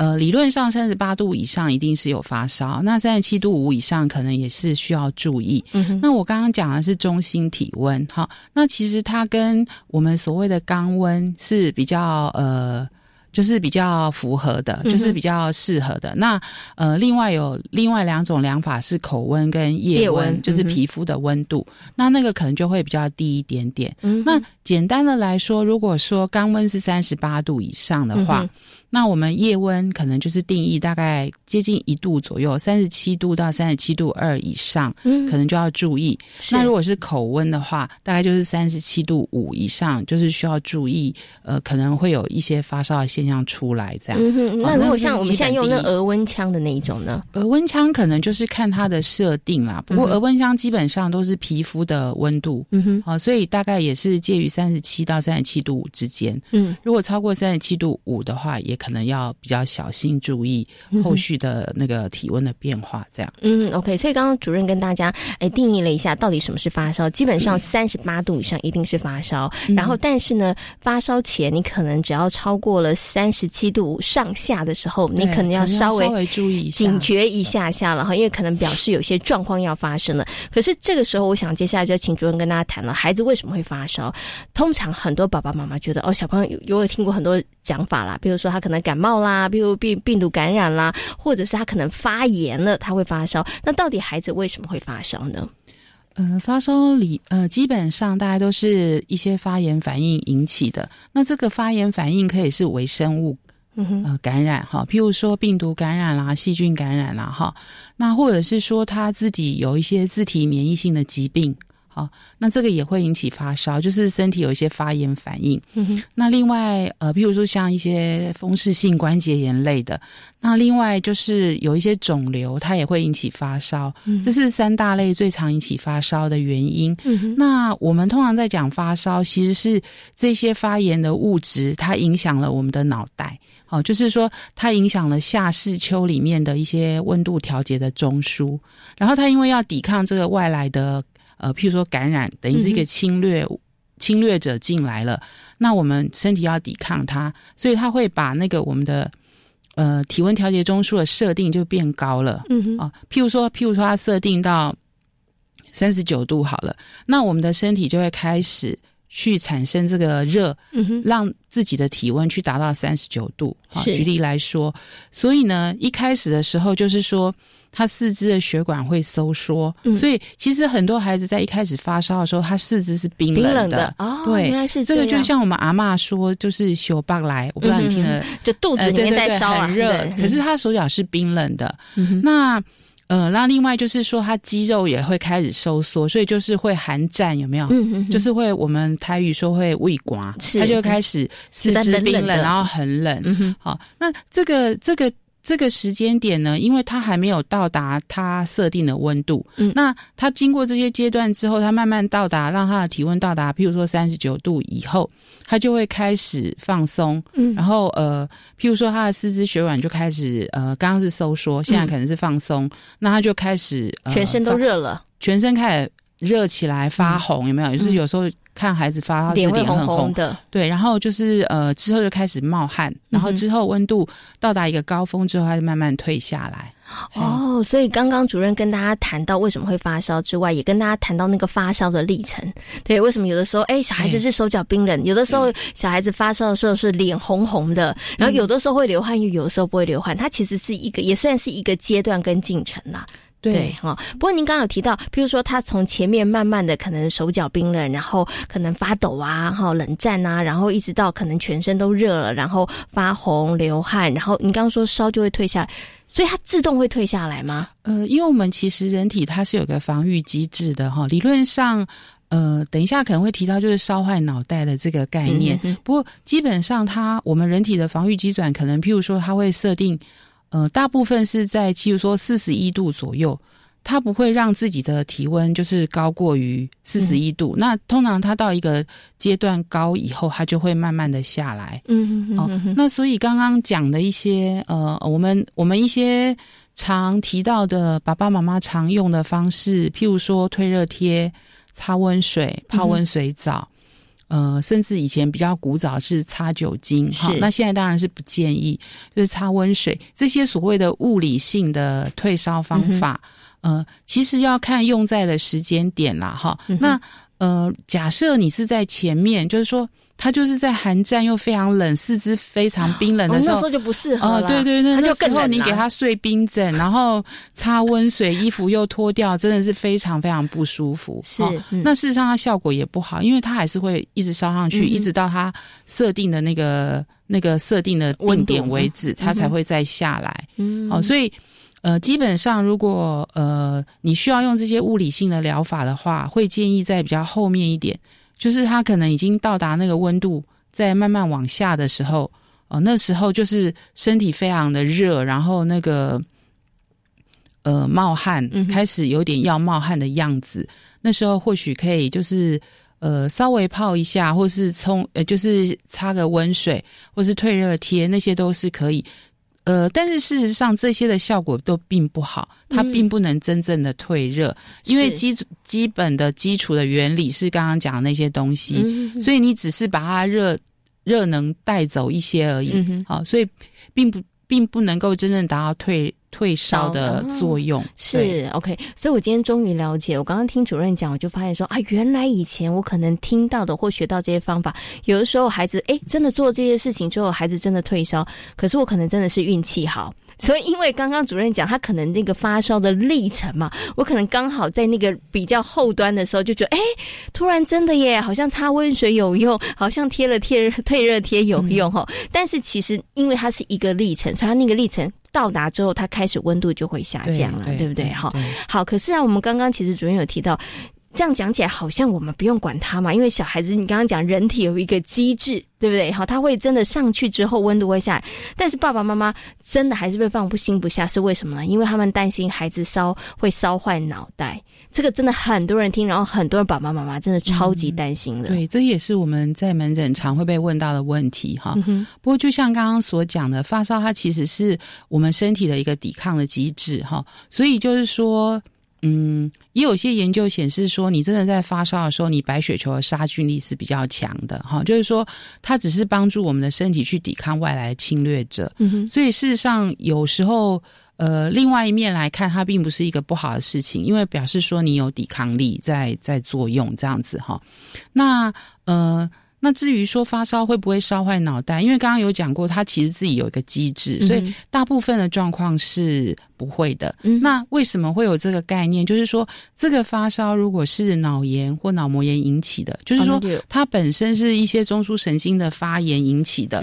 [SPEAKER 7] 呃，理论上三十八度以上一定是有发烧，那三十七度五以上可能也是需要注意。
[SPEAKER 1] 嗯、
[SPEAKER 7] 那我刚刚讲的是中心体温，哈，那其实它跟我们所谓的肛温是比较呃。就是比较符合的，就是比较适合的。那呃，另外有另外两种量法是口温跟夜温，就是皮肤的温度。那那个可能就会比较低一点点。那简单的来说，如果说肛温是三十八度以上的话。那我们夜温可能就是定义大概接近一度左右，三十七度到三十七度二以上，嗯，可能就要注意。那如果是口温的话，大概就是三十七度五以上，就是需要注意，呃，可能会有一些发烧的现象出来。这样，
[SPEAKER 1] 嗯那如果像我们现在用那额温枪的那一种呢？
[SPEAKER 7] 额温枪可能就是看它的设定啦。不过额温枪基本上都是皮肤的温度，
[SPEAKER 1] 嗯哼，
[SPEAKER 7] 好，所以大概也是介于三十七到三十七度五之间。
[SPEAKER 1] 嗯，
[SPEAKER 7] 如果超过三十七度五的话，也可能要比较小心注意后续的那个体温的变化，这样。
[SPEAKER 1] 嗯，OK。所以刚刚主任跟大家哎定义了一下，到底什么是发烧？基本上三十八度以上一定是发烧。然后，但是呢，发烧前你可能只要超过了三十七度上下的时候，你可能要稍微
[SPEAKER 7] 注意
[SPEAKER 1] 警觉一下下了哈，因为可能表示有些状况要发生了。可是这个时候，我想接下来就请主任跟大家谈了，孩子为什么会发烧？通常很多爸爸妈妈觉得哦，小朋友有有听过很多讲法啦，比如说他可能感冒啦。比如病病毒感染啦，或者是他可能发炎了，他会发烧。那到底孩子为什么会发烧呢？
[SPEAKER 7] 呃，发烧里呃，基本上大家都是一些发炎反应引起的。那这个发炎反应可以是微生物呃感染哈，譬如说病毒感染啦、细菌感染啦哈。那或者是说他自己有一些自体免疫性的疾病。好，那这个也会引起发烧，就是身体有一些发炎反应。
[SPEAKER 1] 嗯
[SPEAKER 7] 那另外，呃，比如说像一些风湿性关节炎类的，那另外就是有一些肿瘤，它也会引起发烧。
[SPEAKER 1] 嗯，
[SPEAKER 7] 这是三大类最常引起发烧的原因。
[SPEAKER 1] 嗯
[SPEAKER 7] 那我们通常在讲发烧，其实是这些发炎的物质，它影响了我们的脑袋。好，就是说它影响了夏视丘里面的一些温度调节的中枢，然后它因为要抵抗这个外来的。呃，譬如说感染，等于是一个侵略，侵略者进来了，那我们身体要抵抗它，所以它会把那个我们的呃体温调节中枢的设定就变高了。
[SPEAKER 1] 嗯
[SPEAKER 7] 啊，譬如说，譬如说它设定到三十九度好了，那我们的身体就会开始去产生这个热，让自己的体温去达到三十九度。
[SPEAKER 1] 是，
[SPEAKER 7] 举例来说，所以呢，一开始的时候就是说。他四肢的血管会收缩，
[SPEAKER 1] 嗯、
[SPEAKER 7] 所以其实很多孩子在一开始发烧的时候，他四肢是冰
[SPEAKER 1] 冷
[SPEAKER 7] 的。
[SPEAKER 1] 哦，
[SPEAKER 7] 对，
[SPEAKER 1] 原来是
[SPEAKER 7] 这个，就像我们阿妈说，就是手棒来，我不知道你听了，
[SPEAKER 1] 就肚子里面在烧
[SPEAKER 7] 啊，很热，可是他手脚是冰冷的。那呃，那另外就是说，他肌肉也会开始收缩，所以就是会寒战，有没有？
[SPEAKER 1] 嗯
[SPEAKER 7] 就是会我们台语说会胃刮，他就开始四肢冰冷，然后很冷。
[SPEAKER 1] 嗯哼，
[SPEAKER 7] 好，那这个这个。这个时间点呢，因为它还没有到达它设定的温度，
[SPEAKER 1] 嗯，
[SPEAKER 7] 那它经过这些阶段之后，它慢慢到达，让它的体温到达，譬如说三十九度以后，它就会开始放松，
[SPEAKER 1] 嗯，
[SPEAKER 7] 然后呃，譬如说它的四肢血管就开始呃，刚刚是收缩，现在可能是放松，那它就开始、呃、
[SPEAKER 1] 全身都热了，
[SPEAKER 7] 全身开始热起来发红，有没有？就是有时候。看孩子发烧，
[SPEAKER 1] 脸
[SPEAKER 7] 会
[SPEAKER 1] 红红的，
[SPEAKER 7] 对，然后就是呃，之后就开始冒汗，然后之后温度到达一个高峰之后，它就慢慢退下来。
[SPEAKER 1] 哦，所以刚刚主任跟大家谈到为什么会发烧之外，也跟大家谈到那个发烧的历程。对，为什么有的时候，哎，小孩子是手脚冰冷，有的时候小孩子发烧的时候是脸红红的，然后有的时候会流汗，又有的时候不会流汗。它其实是一个，也算是一个阶段跟进程啦。对哈，不过您刚刚有提到，譬如说他从前面慢慢的可能手脚冰冷，然后可能发抖啊，哈冷战啊，然后一直到可能全身都热了，然后发红流汗，然后你刚刚说烧就会退下来，所以它自动会退下来吗？
[SPEAKER 7] 呃，因为我们其实人体它是有个防御机制的哈，理论上，呃，等一下可能会提到就是烧坏脑袋的这个概念，
[SPEAKER 1] 嗯、
[SPEAKER 7] 不过基本上它我们人体的防御机转可能譬如说它会设定。呃，大部分是在，譬如说四十一度左右，它不会让自己的体温就是高过于四十一度。
[SPEAKER 1] 嗯、
[SPEAKER 7] 那通常它到一个阶段高以后，它就会慢慢的下来。
[SPEAKER 1] 嗯嗯
[SPEAKER 7] 哦，那所以刚刚讲的一些呃，我们我们一些常提到的爸爸妈妈常用的方式，譬如说退热贴、擦温水、泡温水澡。呃，甚至以前比较古早是擦酒精，
[SPEAKER 1] 哈
[SPEAKER 7] 那现在当然是不建议，就是擦温水这些所谓的物理性的退烧方法，呃，其实要看用在的时间点啦，哈。那呃，假设你是在前面，就是说。他就是在寒战又非常冷，四肢非常冰冷的时候，
[SPEAKER 1] 那时候就不适合了。
[SPEAKER 7] 对对对，
[SPEAKER 1] 那
[SPEAKER 7] 时候你给他睡冰枕，然后擦温水，衣服又脱掉，真的是非常非常不舒服。
[SPEAKER 1] 是，
[SPEAKER 7] 那事实上它效果也不好，因为它还是会一直烧上去，一直到它设定的那个那个设定的定点为止，它才会再下来。嗯，哦，所以呃，基本上如果呃你需要用这些物理性的疗法的话，会建议在比较后面一点。就是他可能已经到达那个温度，在慢慢往下的时候，哦，那时候就是身体非常的热，然后那个呃冒汗，开始有点要冒汗的样子。那时候或许可以就是呃稍微泡一下，或是冲呃就是擦个温水，或是退热贴，那些都是可以。呃，但是事实上，这些的效果都并不好，它并不能真正的退热，因为基基本的基础的原理是刚刚讲的那些东西，所以你只是把它热热能带走一些而已，好，所以并不并不能够真正达到退。退烧的作用
[SPEAKER 1] 是 OK，所以我今天终于了解。我刚刚听主任讲，我就发现说啊，原来以前我可能听到的或学到这些方法，有的时候孩子哎真的做这些事情之后，孩子真的退烧，可是我可能真的是运气好。所以，因为刚刚主任讲，他可能那个发烧的历程嘛，我可能刚好在那个比较后端的时候，就觉得，哎，突然真的耶，好像擦温水有用，好像贴了贴 退热贴有用哈。但是其实，因为它是一个历程，所以它那个历程到达之后，它开始温度就会下降了，对不对？哈，好。可是啊，我们刚刚其实主任有提到。这样讲起来，好像我们不用管他嘛，因为小孩子，你刚刚讲人体有一个机制，对不对？好，他会真的上去之后温度会下来，但是爸爸妈妈真的还是会放不心不下，是为什么呢？因为他们担心孩子烧会烧坏脑袋，这个真的很多人听，然后很多人爸爸妈妈真的超级担心的。
[SPEAKER 7] 对，这也是我们在门诊常会被问到的问题哈。不过就像刚刚所讲的，发烧它其实是我们身体的一个抵抗的机制哈，所以就是说。嗯，也有些研究显示说，你真的在发烧的时候，你白血球的杀菌力是比较强的，哈，就是说它只是帮助我们的身体去抵抗外来侵略者。嗯哼，所以事实上有时候，呃，另外一面来看，它并不是一个不好的事情，因为表示说你有抵抗力在在作用，这样子哈。那呃。那至于说发烧会不会烧坏脑袋？因为刚刚有讲过，它其实自己有一个机制，所以大部分的状况是不会的。那为什么会有这个概念？就是说，这个发烧如果是脑炎或脑膜炎引起的，就是说它本身是一些中枢神经的发炎引起的。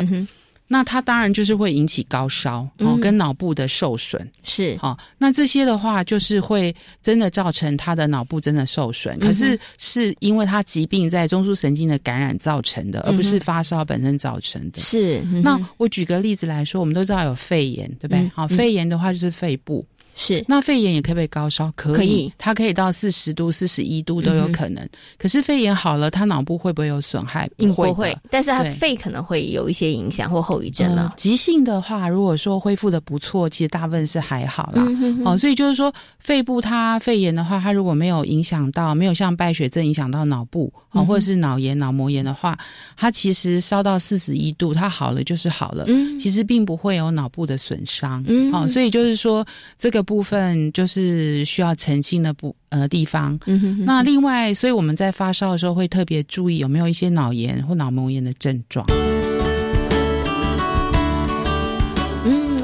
[SPEAKER 7] 那它当然就是会引起高烧哦，跟脑部的受损
[SPEAKER 1] 是
[SPEAKER 7] 好。那这些的话，就是会真的造成他的脑部真的受损。可是是因为他疾病在中枢神经的感染造成的，而不是发烧本身造成的。
[SPEAKER 1] 是。
[SPEAKER 7] 那我举个例子来说，我们都知道有肺炎，对不对？好，肺炎的话就是肺部。
[SPEAKER 1] 是，
[SPEAKER 7] 那肺炎也可以被高烧，
[SPEAKER 1] 可以，
[SPEAKER 7] 它可以到四十度、四十一度都有可能。可是肺炎好了，他脑部会不会有损害？
[SPEAKER 1] 不
[SPEAKER 7] 会，
[SPEAKER 1] 但是他肺可能会有一些影响或后遗症了。
[SPEAKER 7] 急性的话，如果说恢复的不错，其实大部分是还好啦。哦，所以就是说，肺部它肺炎的话，它如果没有影响到，没有像败血症影响到脑部，哦，或者是脑炎、脑膜炎的话，它其实烧到四十一度，它好了就是好了。嗯，其实并不会有脑部的损伤。嗯，好，所以就是说这个。部分就是需要澄清的部呃地方，那另外，所以我们在发烧的时候会特别注意有没有一些脑炎或脑膜炎的症状。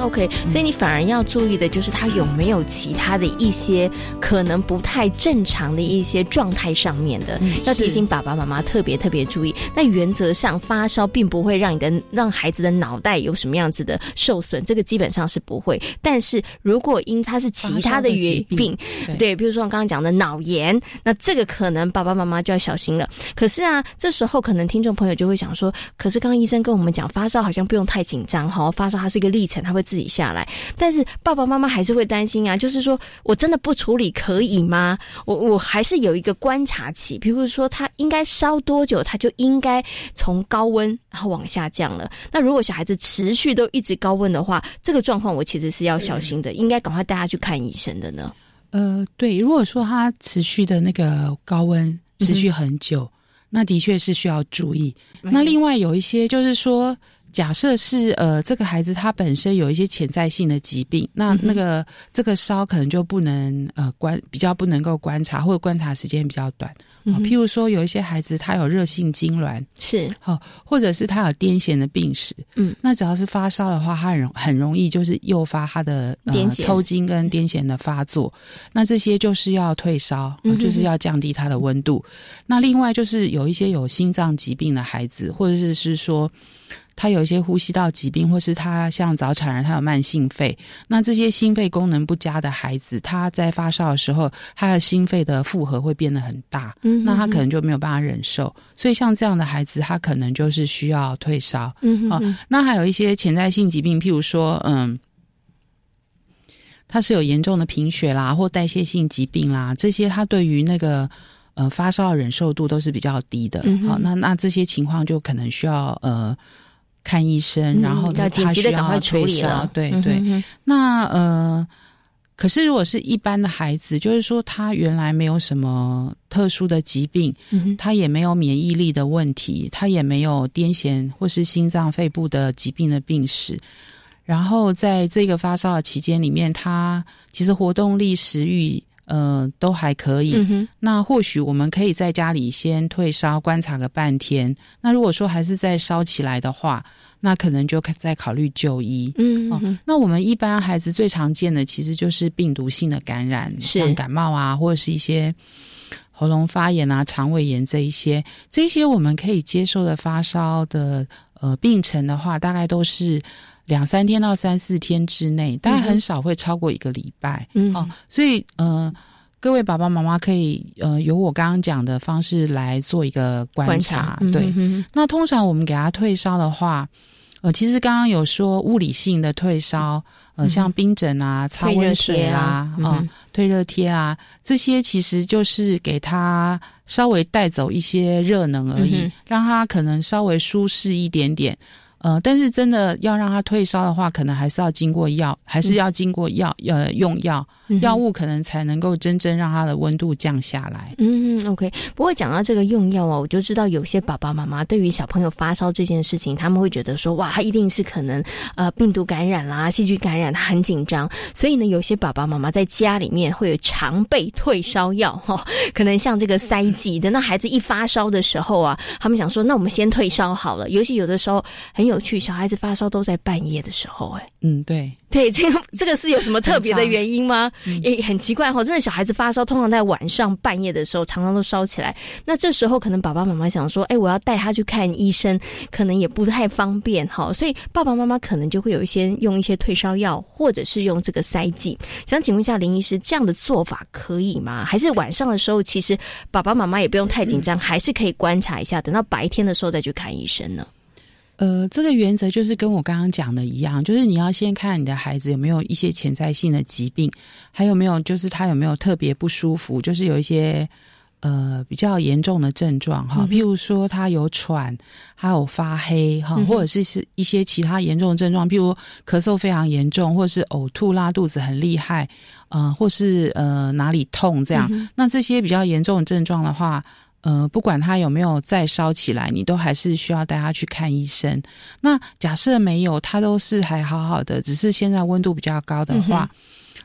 [SPEAKER 1] OK，所以你反而要注意的就是他有没有其他的一些可能不太正常的一些状态上面的，要提醒爸爸妈妈特别特别注意。那原则上发烧并不会让你的让孩子的脑袋有什么样子的受损，这个基本上是不会。但是如果因他是其他的原病，对，比如说我刚刚讲的脑炎，那这个可能爸爸妈妈就要小心了。可是啊，这时候可能听众朋友就会想说，可是刚刚医生跟我们讲发烧好像不用太紧张哈，发烧它是一个历程，它会。自己下来，但是爸爸妈妈还是会担心啊。就是说我真的不处理可以吗？我我还是有一个观察期，比如说他应该烧多久，他就应该从高温然后往下降了。那如果小孩子持续都一直高温的话，这个状况我其实是要小心的，应该赶快带他去看医生的呢。
[SPEAKER 7] 呃，对，如果说他持续的那个高温持续很久。那的确是需要注意。那另外有一些就是说。假设是呃，这个孩子他本身有一些潜在性的疾病，那那个这个烧可能就不能呃观比较不能够观察，或者观察时间比较短。啊，譬如说有一些孩子他有热性痉挛，
[SPEAKER 1] 是
[SPEAKER 7] 好，或者是他有癫痫的病史，
[SPEAKER 1] 嗯，
[SPEAKER 7] 那只要是发烧的话，他很很容易就是诱发他的
[SPEAKER 1] 癫痫、
[SPEAKER 7] 抽筋跟癫痫的发作。那这些就是要退烧，就是要降低他的温度。那另外就是有一些有心脏疾病的孩子，或者是是说。他有一些呼吸道疾病，或是他像早产儿，他有慢性肺。那这些心肺功能不佳的孩子，他在发烧的时候，他的心肺的负荷会变得很大，
[SPEAKER 1] 嗯，
[SPEAKER 7] 那他可能就没有办法忍受。所以像这样的孩子，他可能就是需要退烧。
[SPEAKER 1] 嗯，
[SPEAKER 7] 好，那还有一些潜在性疾病，譬如说，嗯，他是有严重的贫血啦，或代谢性疾病啦，这些他对于那个呃发烧忍受度都是比较低的。好，那那这些情况就可能需要呃。看医生，然后
[SPEAKER 1] 要紧急的赶快处理
[SPEAKER 7] 了。对对，那呃，可是如果是一般的孩子，就是说他原来没有什么特殊的疾病，他也没有免疫力的问题，他也没有癫痫或是心脏、肺部的疾病的病史，然后在这个发烧的期间里面，他其实活动力、食欲。呃，都还可以。那或许我们可以在家里先退烧，观察个半天。那如果说还是再烧起来的话，那可能就再考虑就医。
[SPEAKER 1] 嗯，
[SPEAKER 7] 哦，那我们一般孩子最常见的其实就是病毒性的感染，像感冒啊，或者是一些喉咙发炎啊、肠胃炎这一些，这些我们可以接受的发烧的呃病程的话，大概都是。两三天到三四天之内，大概很少会超过一个礼拜。
[SPEAKER 1] 嗯，
[SPEAKER 7] 哦，所以呃，各位爸爸妈妈可以呃，由我刚刚讲的方式来做一个观察。对，那通常我们给他退烧的话，呃，其实刚刚有说物理性的退烧，呃，像冰枕啊、擦温水啦、啊、退热贴啊，这些其实就是给他稍微带走一些热能而已，让他可能稍微舒适一点点。呃，但是真的要让他退烧的话，可能还是要经过药，还是要经过药，呃，用药，药物可能才能够真正让他的温度降下来。
[SPEAKER 1] 嗯，OK。不过讲到这个用药啊，我就知道有些爸爸妈妈对于小朋友发烧这件事情，他们会觉得说，哇，他一定是可能呃病毒感染啦、细菌感染，他很紧张。所以呢，有些爸爸妈妈在家里面会有常备退烧药，哈，可能像这个塞剂，等到孩子一发烧的时候啊，他们想说，那我们先退烧好了。尤其有的时候很有。有趣，小孩子发烧都在半夜的时候，哎，
[SPEAKER 7] 嗯，对。
[SPEAKER 1] 对，这个这个是有什么特别的原因吗？也很奇怪哈，真的小孩子发烧，通常在晚上半夜的时候，常常都烧起来。那这时候可能爸爸妈妈想说，哎，我要带他去看医生，可能也不太方便哈，所以爸爸妈妈可能就会有一些用一些退烧药，或者是用这个塞剂。想请问一下林医师，这样的做法可以吗？还是晚上的时候，其实爸爸妈妈也不用太紧张，还是可以观察一下，等到白天的时候再去看医生呢？
[SPEAKER 7] 呃，这个原则就是跟我刚刚讲的一样，就是你要先看你的孩子有没有一些潜在性的疾病，还有没有就是他有没有特别不舒服，就是有一些呃比较严重的症状哈，譬如说他有喘，还有发黑哈，或者是是一些其他严重的症状，譬如咳嗽非常严重，或者是呕吐、拉肚子很厉害，呃，或是呃哪里痛这样，那这些比较严重的症状的话。呃，不管他有没有再烧起来，你都还是需要带他去看医生。那假设没有，他都是还好好的，只是现在温度比较高的话，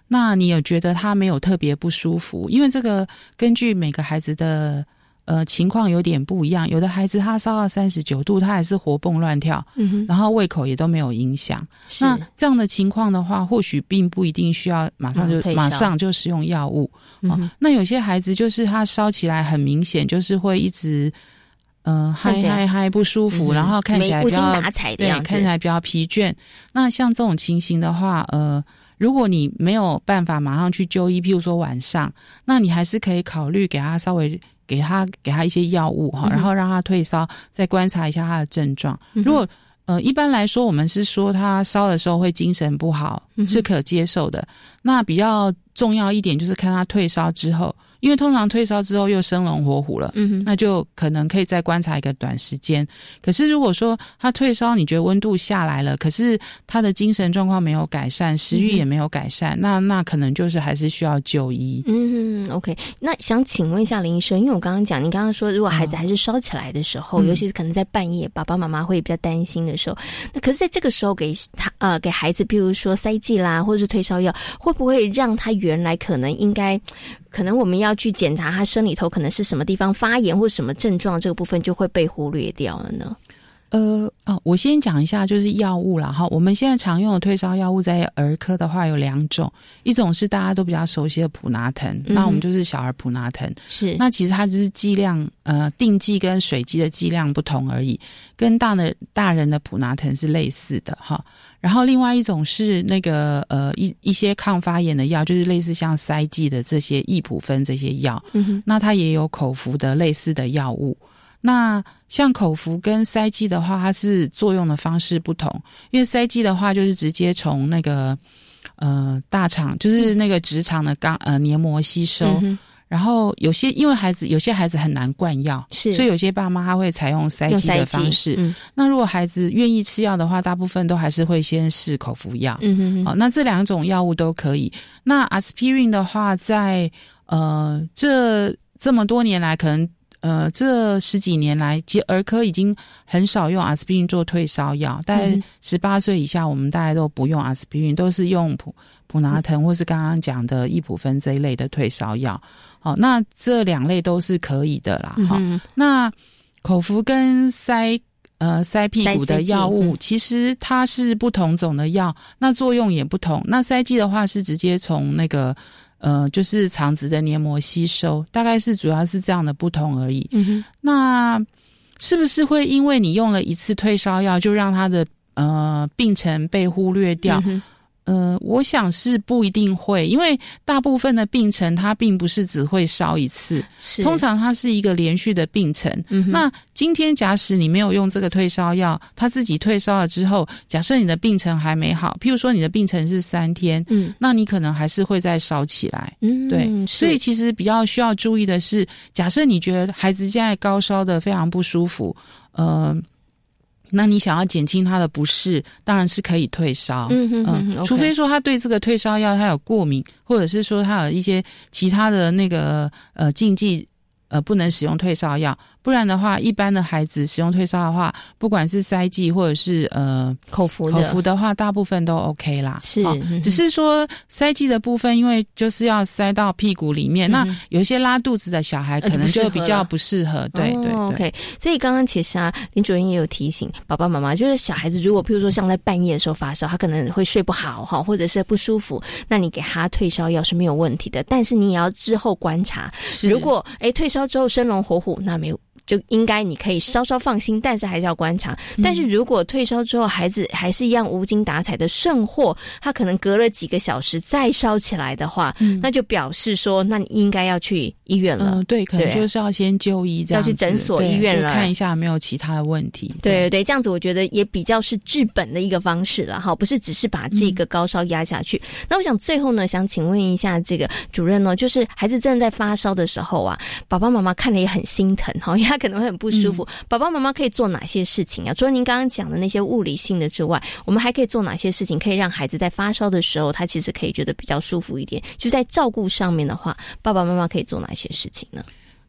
[SPEAKER 7] 那你有觉得他没有特别不舒服？因为这个根据每个孩子的。呃，情况有点不一样。有的孩子他烧到三十九度，他还是活蹦乱跳，然后胃口也都没有影响。那这样的情况的话，或许并不一定需要马上就马上就使用药物。那有些孩子就是他烧起来很明显，就是会一直呃嗨嗨嗨不舒服，然后看起来比较
[SPEAKER 1] 对，
[SPEAKER 7] 看起来比较疲倦。那像这种情形的话，呃，如果你没有办法马上去就医，譬如说晚上，那你还是可以考虑给他稍微。给他给他一些药物哈，然后让他退烧，再观察一下他的症状。如果呃一般来说，我们是说他烧的时候会精神不好，是可接受的。那比较重要一点就是看他退烧之后因为通常退烧之后又生龙活虎了，嗯，那就可能可以再观察一个短时间。可是如果说他退烧，你觉得温度下来了，可是他的精神状况没有改善，食欲也没有改善，那那可能就是还是需要就医。
[SPEAKER 1] 嗯，OK。那想请问一下林医生，因为我刚刚讲，你刚刚说如果孩子还是烧起来的时候，尤其是可能在半夜，爸爸妈妈会比较担心的时候，那可是在这个时候给他呃给孩子，比如说塞剂啦，或者是退烧药，会不会让他原来可能应该？可能我们要去检查他生理头可能是什么地方发炎或什么症状，这个部分就会被忽略掉了呢。
[SPEAKER 7] 呃哦，我先讲一下，就是药物了哈。我们现在常用的退烧药物在儿科的话有两种，一种是大家都比较熟悉的普拿疼，那我们就是小儿普拿疼。
[SPEAKER 1] 是，
[SPEAKER 7] 那其实它只是剂量呃定剂跟水剂的剂量不同而已，跟大的大人的普拿疼是类似的哈。然后另外一种是那个呃一一些抗发炎的药，就是类似像塞剂的这些益普芬这些药，嗯那它也有口服的类似的药物。那像口服跟塞剂的话，它是作用的方式不同。因为塞剂的话，就是直接从那个呃大肠，就是那个直肠的肛呃黏膜吸收。然后有些因为孩子有些孩子很难灌药，
[SPEAKER 1] 是，
[SPEAKER 7] 所以有些爸妈他会采用塞剂的方式。那如果孩子愿意吃药的话，大部分都还是会先试口服药。嗯哼，好，那这两种药物都可以。那阿司匹林的话，在呃这这么多年来，可能。呃，这十几年来，其实儿科已经很少用阿司匹林做退烧药。大概十八岁以下，我们大家都不用阿司匹林，都是用普普拿疼或是刚刚讲的益普芬这一类的退烧药。好，那这两类都是可以的啦。哈，那口服跟塞呃塞屁股的药物，其实它是不同种的药，那作用也不同。那塞剂的话是直接从那个。呃，就是肠子的黏膜吸收，大概是主要是这样的不同而已。嗯，那是不是会因为你用了一次退烧药，就让他的呃病程被忽略掉？呃，我想是不一定会，因为大部分的病程它并不是只会烧一次，
[SPEAKER 1] 是
[SPEAKER 7] 通常它是一个连续的病程。那今天假使你没有用这个退烧药，它自己退烧了之后，假设你的病程还没好，譬如说你的病程是三天，嗯，那你可能还是会再烧起来。嗯，对，所以其实比较需要注意的是，假设你觉得孩子现在高烧的非常不舒服，呃。那你想要减轻他的不适，当然是可以退烧。嗯嗯，除非说他对这个退烧药他有过敏，或者是说他有一些其他的那个呃禁忌，呃不能使用退烧药。不然的话，一般的孩子使用退烧的话，不管是塞剂或者是呃
[SPEAKER 1] 口服
[SPEAKER 7] 口服的话，大部分都 OK 啦。
[SPEAKER 1] 是，
[SPEAKER 7] 只是说塞剂的部分，因为就是要塞到屁股里面，那有一些拉肚子的小孩可能就比较不适合。对对
[SPEAKER 1] OK。所以刚刚其实啊，林主任也有提醒爸爸妈妈，就是小孩子如果譬如说像在半夜的时候发烧，他可能会睡不好哈，或者是不舒服，那你给他退烧药是没有问题的，但是你也要之后观察，如果哎退烧之后生龙活虎，那没有。就应该你可以稍稍放心，但是还是要观察。但是如果退烧之后孩子还是一样无精打采的，甚或他可能隔了几个小时再烧起来的话，那就表示说，那你应该要去医院了。
[SPEAKER 7] 对，可能就是要先就医，
[SPEAKER 1] 要去诊所、医院了，
[SPEAKER 7] 看一下有没有其他的问题。
[SPEAKER 1] 对对对，这样子我觉得也比较是治本的一个方式了哈，不是只是把这个高烧压下去。那我想最后呢，想请问一下这个主任呢，就是孩子真的在发烧的时候啊，爸爸妈妈看了也很心疼哈，因为。可能会很不舒服，爸爸妈妈可以做哪些事情啊？除了您刚刚讲的那些物理性的之外，我们还可以做哪些事情，可以让孩子在发烧的时候，他其实可以觉得比较舒服一点？就在照顾上面的话，爸爸妈妈可以做哪些事情呢？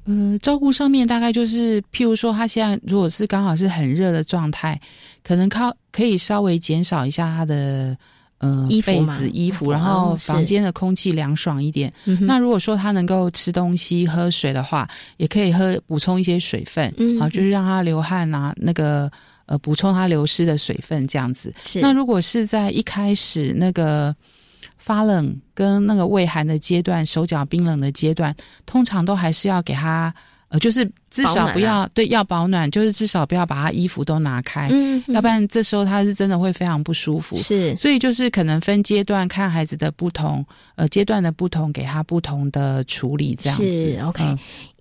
[SPEAKER 7] 嗯，照顾上面大概就是，譬如说，他现在如果是刚好是很热的状态，可能靠可以稍微减少一下他的。嗯，被子、衣服，然后房间的空气凉爽一点。那如果说他能够吃东西、喝水的话，也可以喝补充一些水分，好，就是让他流汗啊，那个呃补充他流失的水分这样子。那如果是在一开始那个发冷跟那个畏寒的阶段，手脚冰冷的阶段，通常都还是要给他。呃，就是至少不要对要保暖，就是至少不要把他衣服都拿开，
[SPEAKER 1] 嗯，
[SPEAKER 7] 要不然这时候他是真的会非常不舒服。
[SPEAKER 1] 是，
[SPEAKER 7] 所以就是可能分阶段看孩子的不同，呃，阶段的不同，给他不同的处理，这样子。
[SPEAKER 1] 是 OK。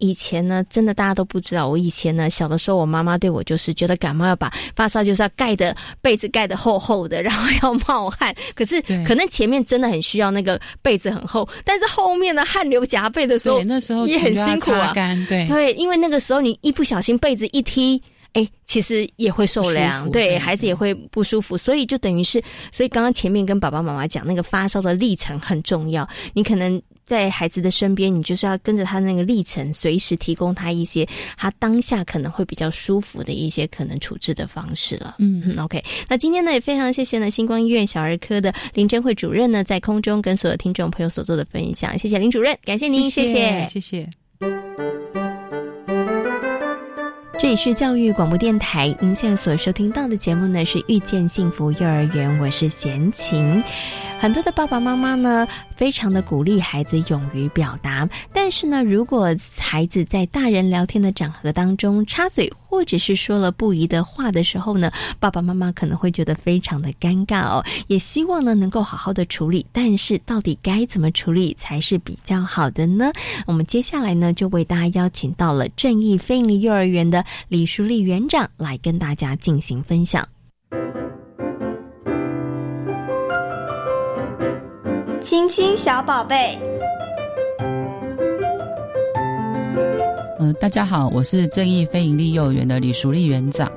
[SPEAKER 1] 以前呢，真的大家都不知道，我以前呢小的时候，我妈妈对我就是觉得感冒要把发烧就是要盖的被子盖的厚厚的，然后要冒汗。可是可能前面真的很需要那个被子很厚，但是后面呢汗流浃背的时候，
[SPEAKER 7] 那时候
[SPEAKER 1] 也很辛苦啊。
[SPEAKER 7] 对
[SPEAKER 1] 对，因为那个时候你一不小心被子一踢，哎，其实也会受凉，对孩子也会不舒服，所以就等于是，所以刚刚前面跟爸爸妈妈讲那个发烧的历程很重要，你可能在孩子的身边，你就是要跟着他那个历程，随时提供他一些他当下可能会比较舒服的一些可能处置的方式了。嗯，OK，那今天呢也非常谢谢呢星光医院小儿科的林珍慧主任呢在空中跟所有听众朋友所做的分享，谢谢林主任，感谢您，
[SPEAKER 7] 谢
[SPEAKER 1] 谢，
[SPEAKER 7] 谢谢。
[SPEAKER 1] 这里是教育广播电台，您现在所收听到的节目呢是遇见幸福幼儿园，我是贤琴。很多的爸爸妈妈呢，非常的鼓励孩子勇于表达，但是呢，如果孩子在大人聊天的场合当中插嘴，或者是说了不宜的话的时候呢，爸爸妈妈可能会觉得非常的尴尬哦。也希望呢能够好好的处理，但是到底该怎么处理才是比较好的呢？我们接下来呢就为大家邀请到了正义非营利幼儿园的李淑丽园长来跟大家进行分享。
[SPEAKER 8] 亲亲小宝贝，
[SPEAKER 9] 嗯，大家好，我是正义非营利幼儿园的李淑丽园长。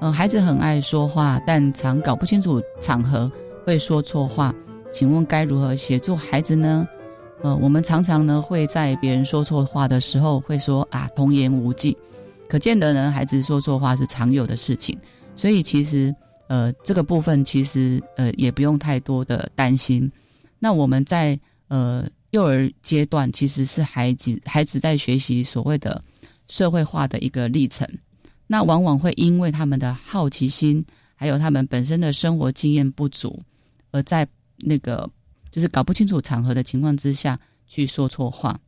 [SPEAKER 9] 嗯，孩子很爱说话，但常搞不清楚场合，会说错话。请问该如何协助孩子呢？呃，我们常常呢会在别人说错话的时候，会说啊童言无忌，可见得呢孩子说错话是常有的事情。所以其实呃这个部分其实呃也不用太多的担心。那我们在呃幼儿阶段，其实是孩子孩子在学习所谓的社会化的一个历程。那往往会因为他们的好奇心，还有他们本身的生活经验不足，而在那个就是搞不清楚场合的情况之下去说错话。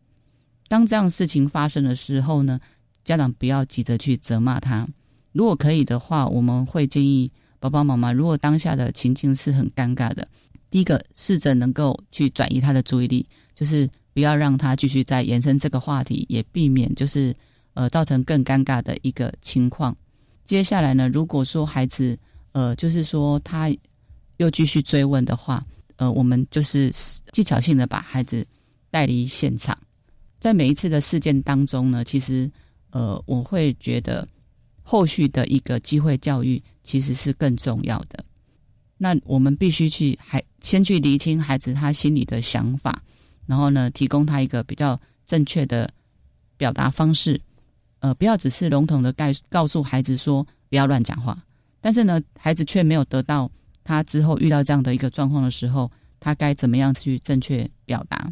[SPEAKER 9] 当这样事情发生的时候呢，家长不要急着去责骂他。如果可以的话，我们会建议爸爸妈妈，如果当下的情境是很尴尬的。第一个，试着能够去转移他的注意力，就是不要让他继续再延伸这个话题，也避免就是呃造成更尴尬的一个情况。接下来呢，如果说孩子呃就是说他又继续追问的话，呃，我们就是技巧性的把孩子带离现场。在每一次的事件当中呢，其实呃我会觉得后续的一个机会教育其实是更重要的。那我们必须去还先去厘清孩子他心里的想法，然后呢，提供他一个比较正确的表达方式。呃，不要只是笼统的告告诉孩子说不要乱讲话，但是呢，孩子却没有得到他之后遇到这样的一个状况的时候，他该怎么样去正确表达？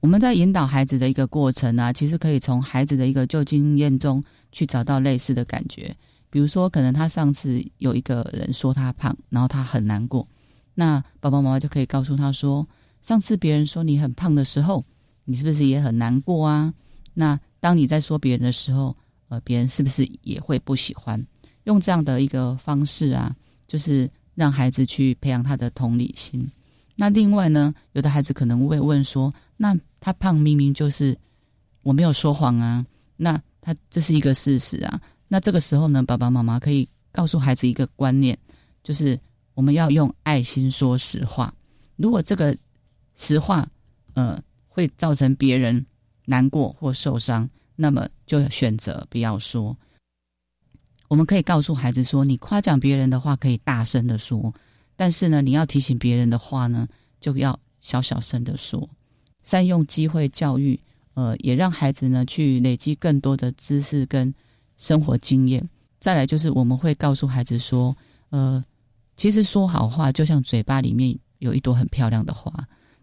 [SPEAKER 9] 我们在引导孩子的一个过程啊，其实可以从孩子的一个旧经验中去找到类似的感觉。比如说，可能他上次有一个人说他胖，然后他很难过，那爸爸妈妈就可以告诉他说：上次别人说你很胖的时候，你是不是也很难过啊？那当你在说别人的时候，呃，别人是不是也会不喜欢？用这样的一个方式啊，就是让孩子去培养他的同理心。那另外呢，有的孩子可能会问说：那他胖明明就是我没有说谎啊，那他这是一个事实啊。那这个时候呢，爸爸妈妈可以告诉孩子一个观念，就是我们要用爱心说实话。如果这个实话，呃，会造成别人难过或受伤，那么就选择不要说。我们可以告诉孩子说，你夸奖别人的话可以大声的说，但是呢，你要提醒别人的话呢，就要小小声的说。善用机会教育，呃，也让孩子呢去累积更多的知识跟。生活经验，再来就是我们会告诉孩子说，呃，其实说好话就像嘴巴里面有一朵很漂亮的花，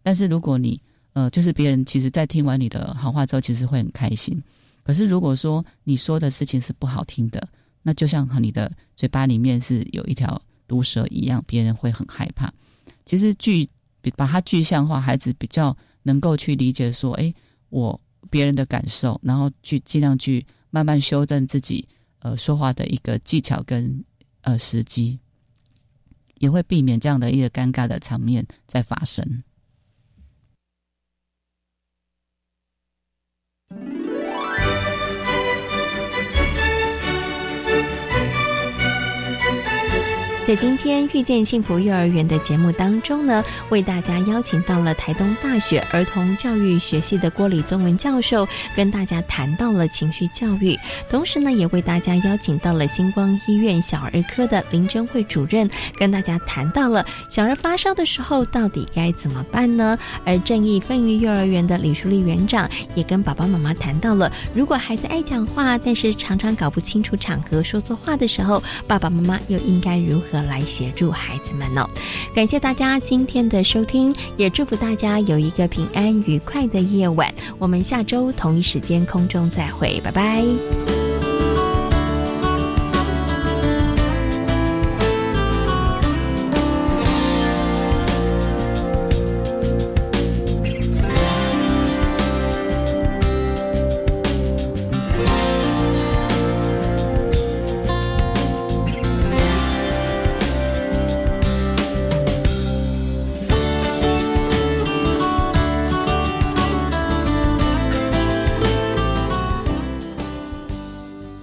[SPEAKER 9] 但是如果你，呃，就是别人其实在听完你的好话之后，其实会很开心。可是如果说你说的事情是不好听的，那就像和你的嘴巴里面是有一条毒蛇一样，别人会很害怕。其实具把它具象化，孩子比较能够去理解说，哎，我别人的感受，然后去尽量去。慢慢修正自己呃说话的一个技巧跟呃时机，也会避免这样的一个尴尬的场面在发生。
[SPEAKER 1] 在今天遇见幸福幼儿园的节目当中呢，为大家邀请到了台东大学儿童教育学系的郭礼宗文教授，跟大家谈到了情绪教育。同时呢，也为大家邀请到了星光医院小儿科的林真慧主任，跟大家谈到了小儿发烧的时候到底该怎么办呢？而正义飞鱼幼儿园的李淑丽园长也跟爸爸妈妈谈到了，如果孩子爱讲话，但是常常搞不清楚场合说错话的时候，爸爸妈妈又应该如何？来协助孩子们呢？感谢大家今天的收听，也祝福大家有一个平安愉快的夜晚。我们下周同一时间空中再会，拜拜。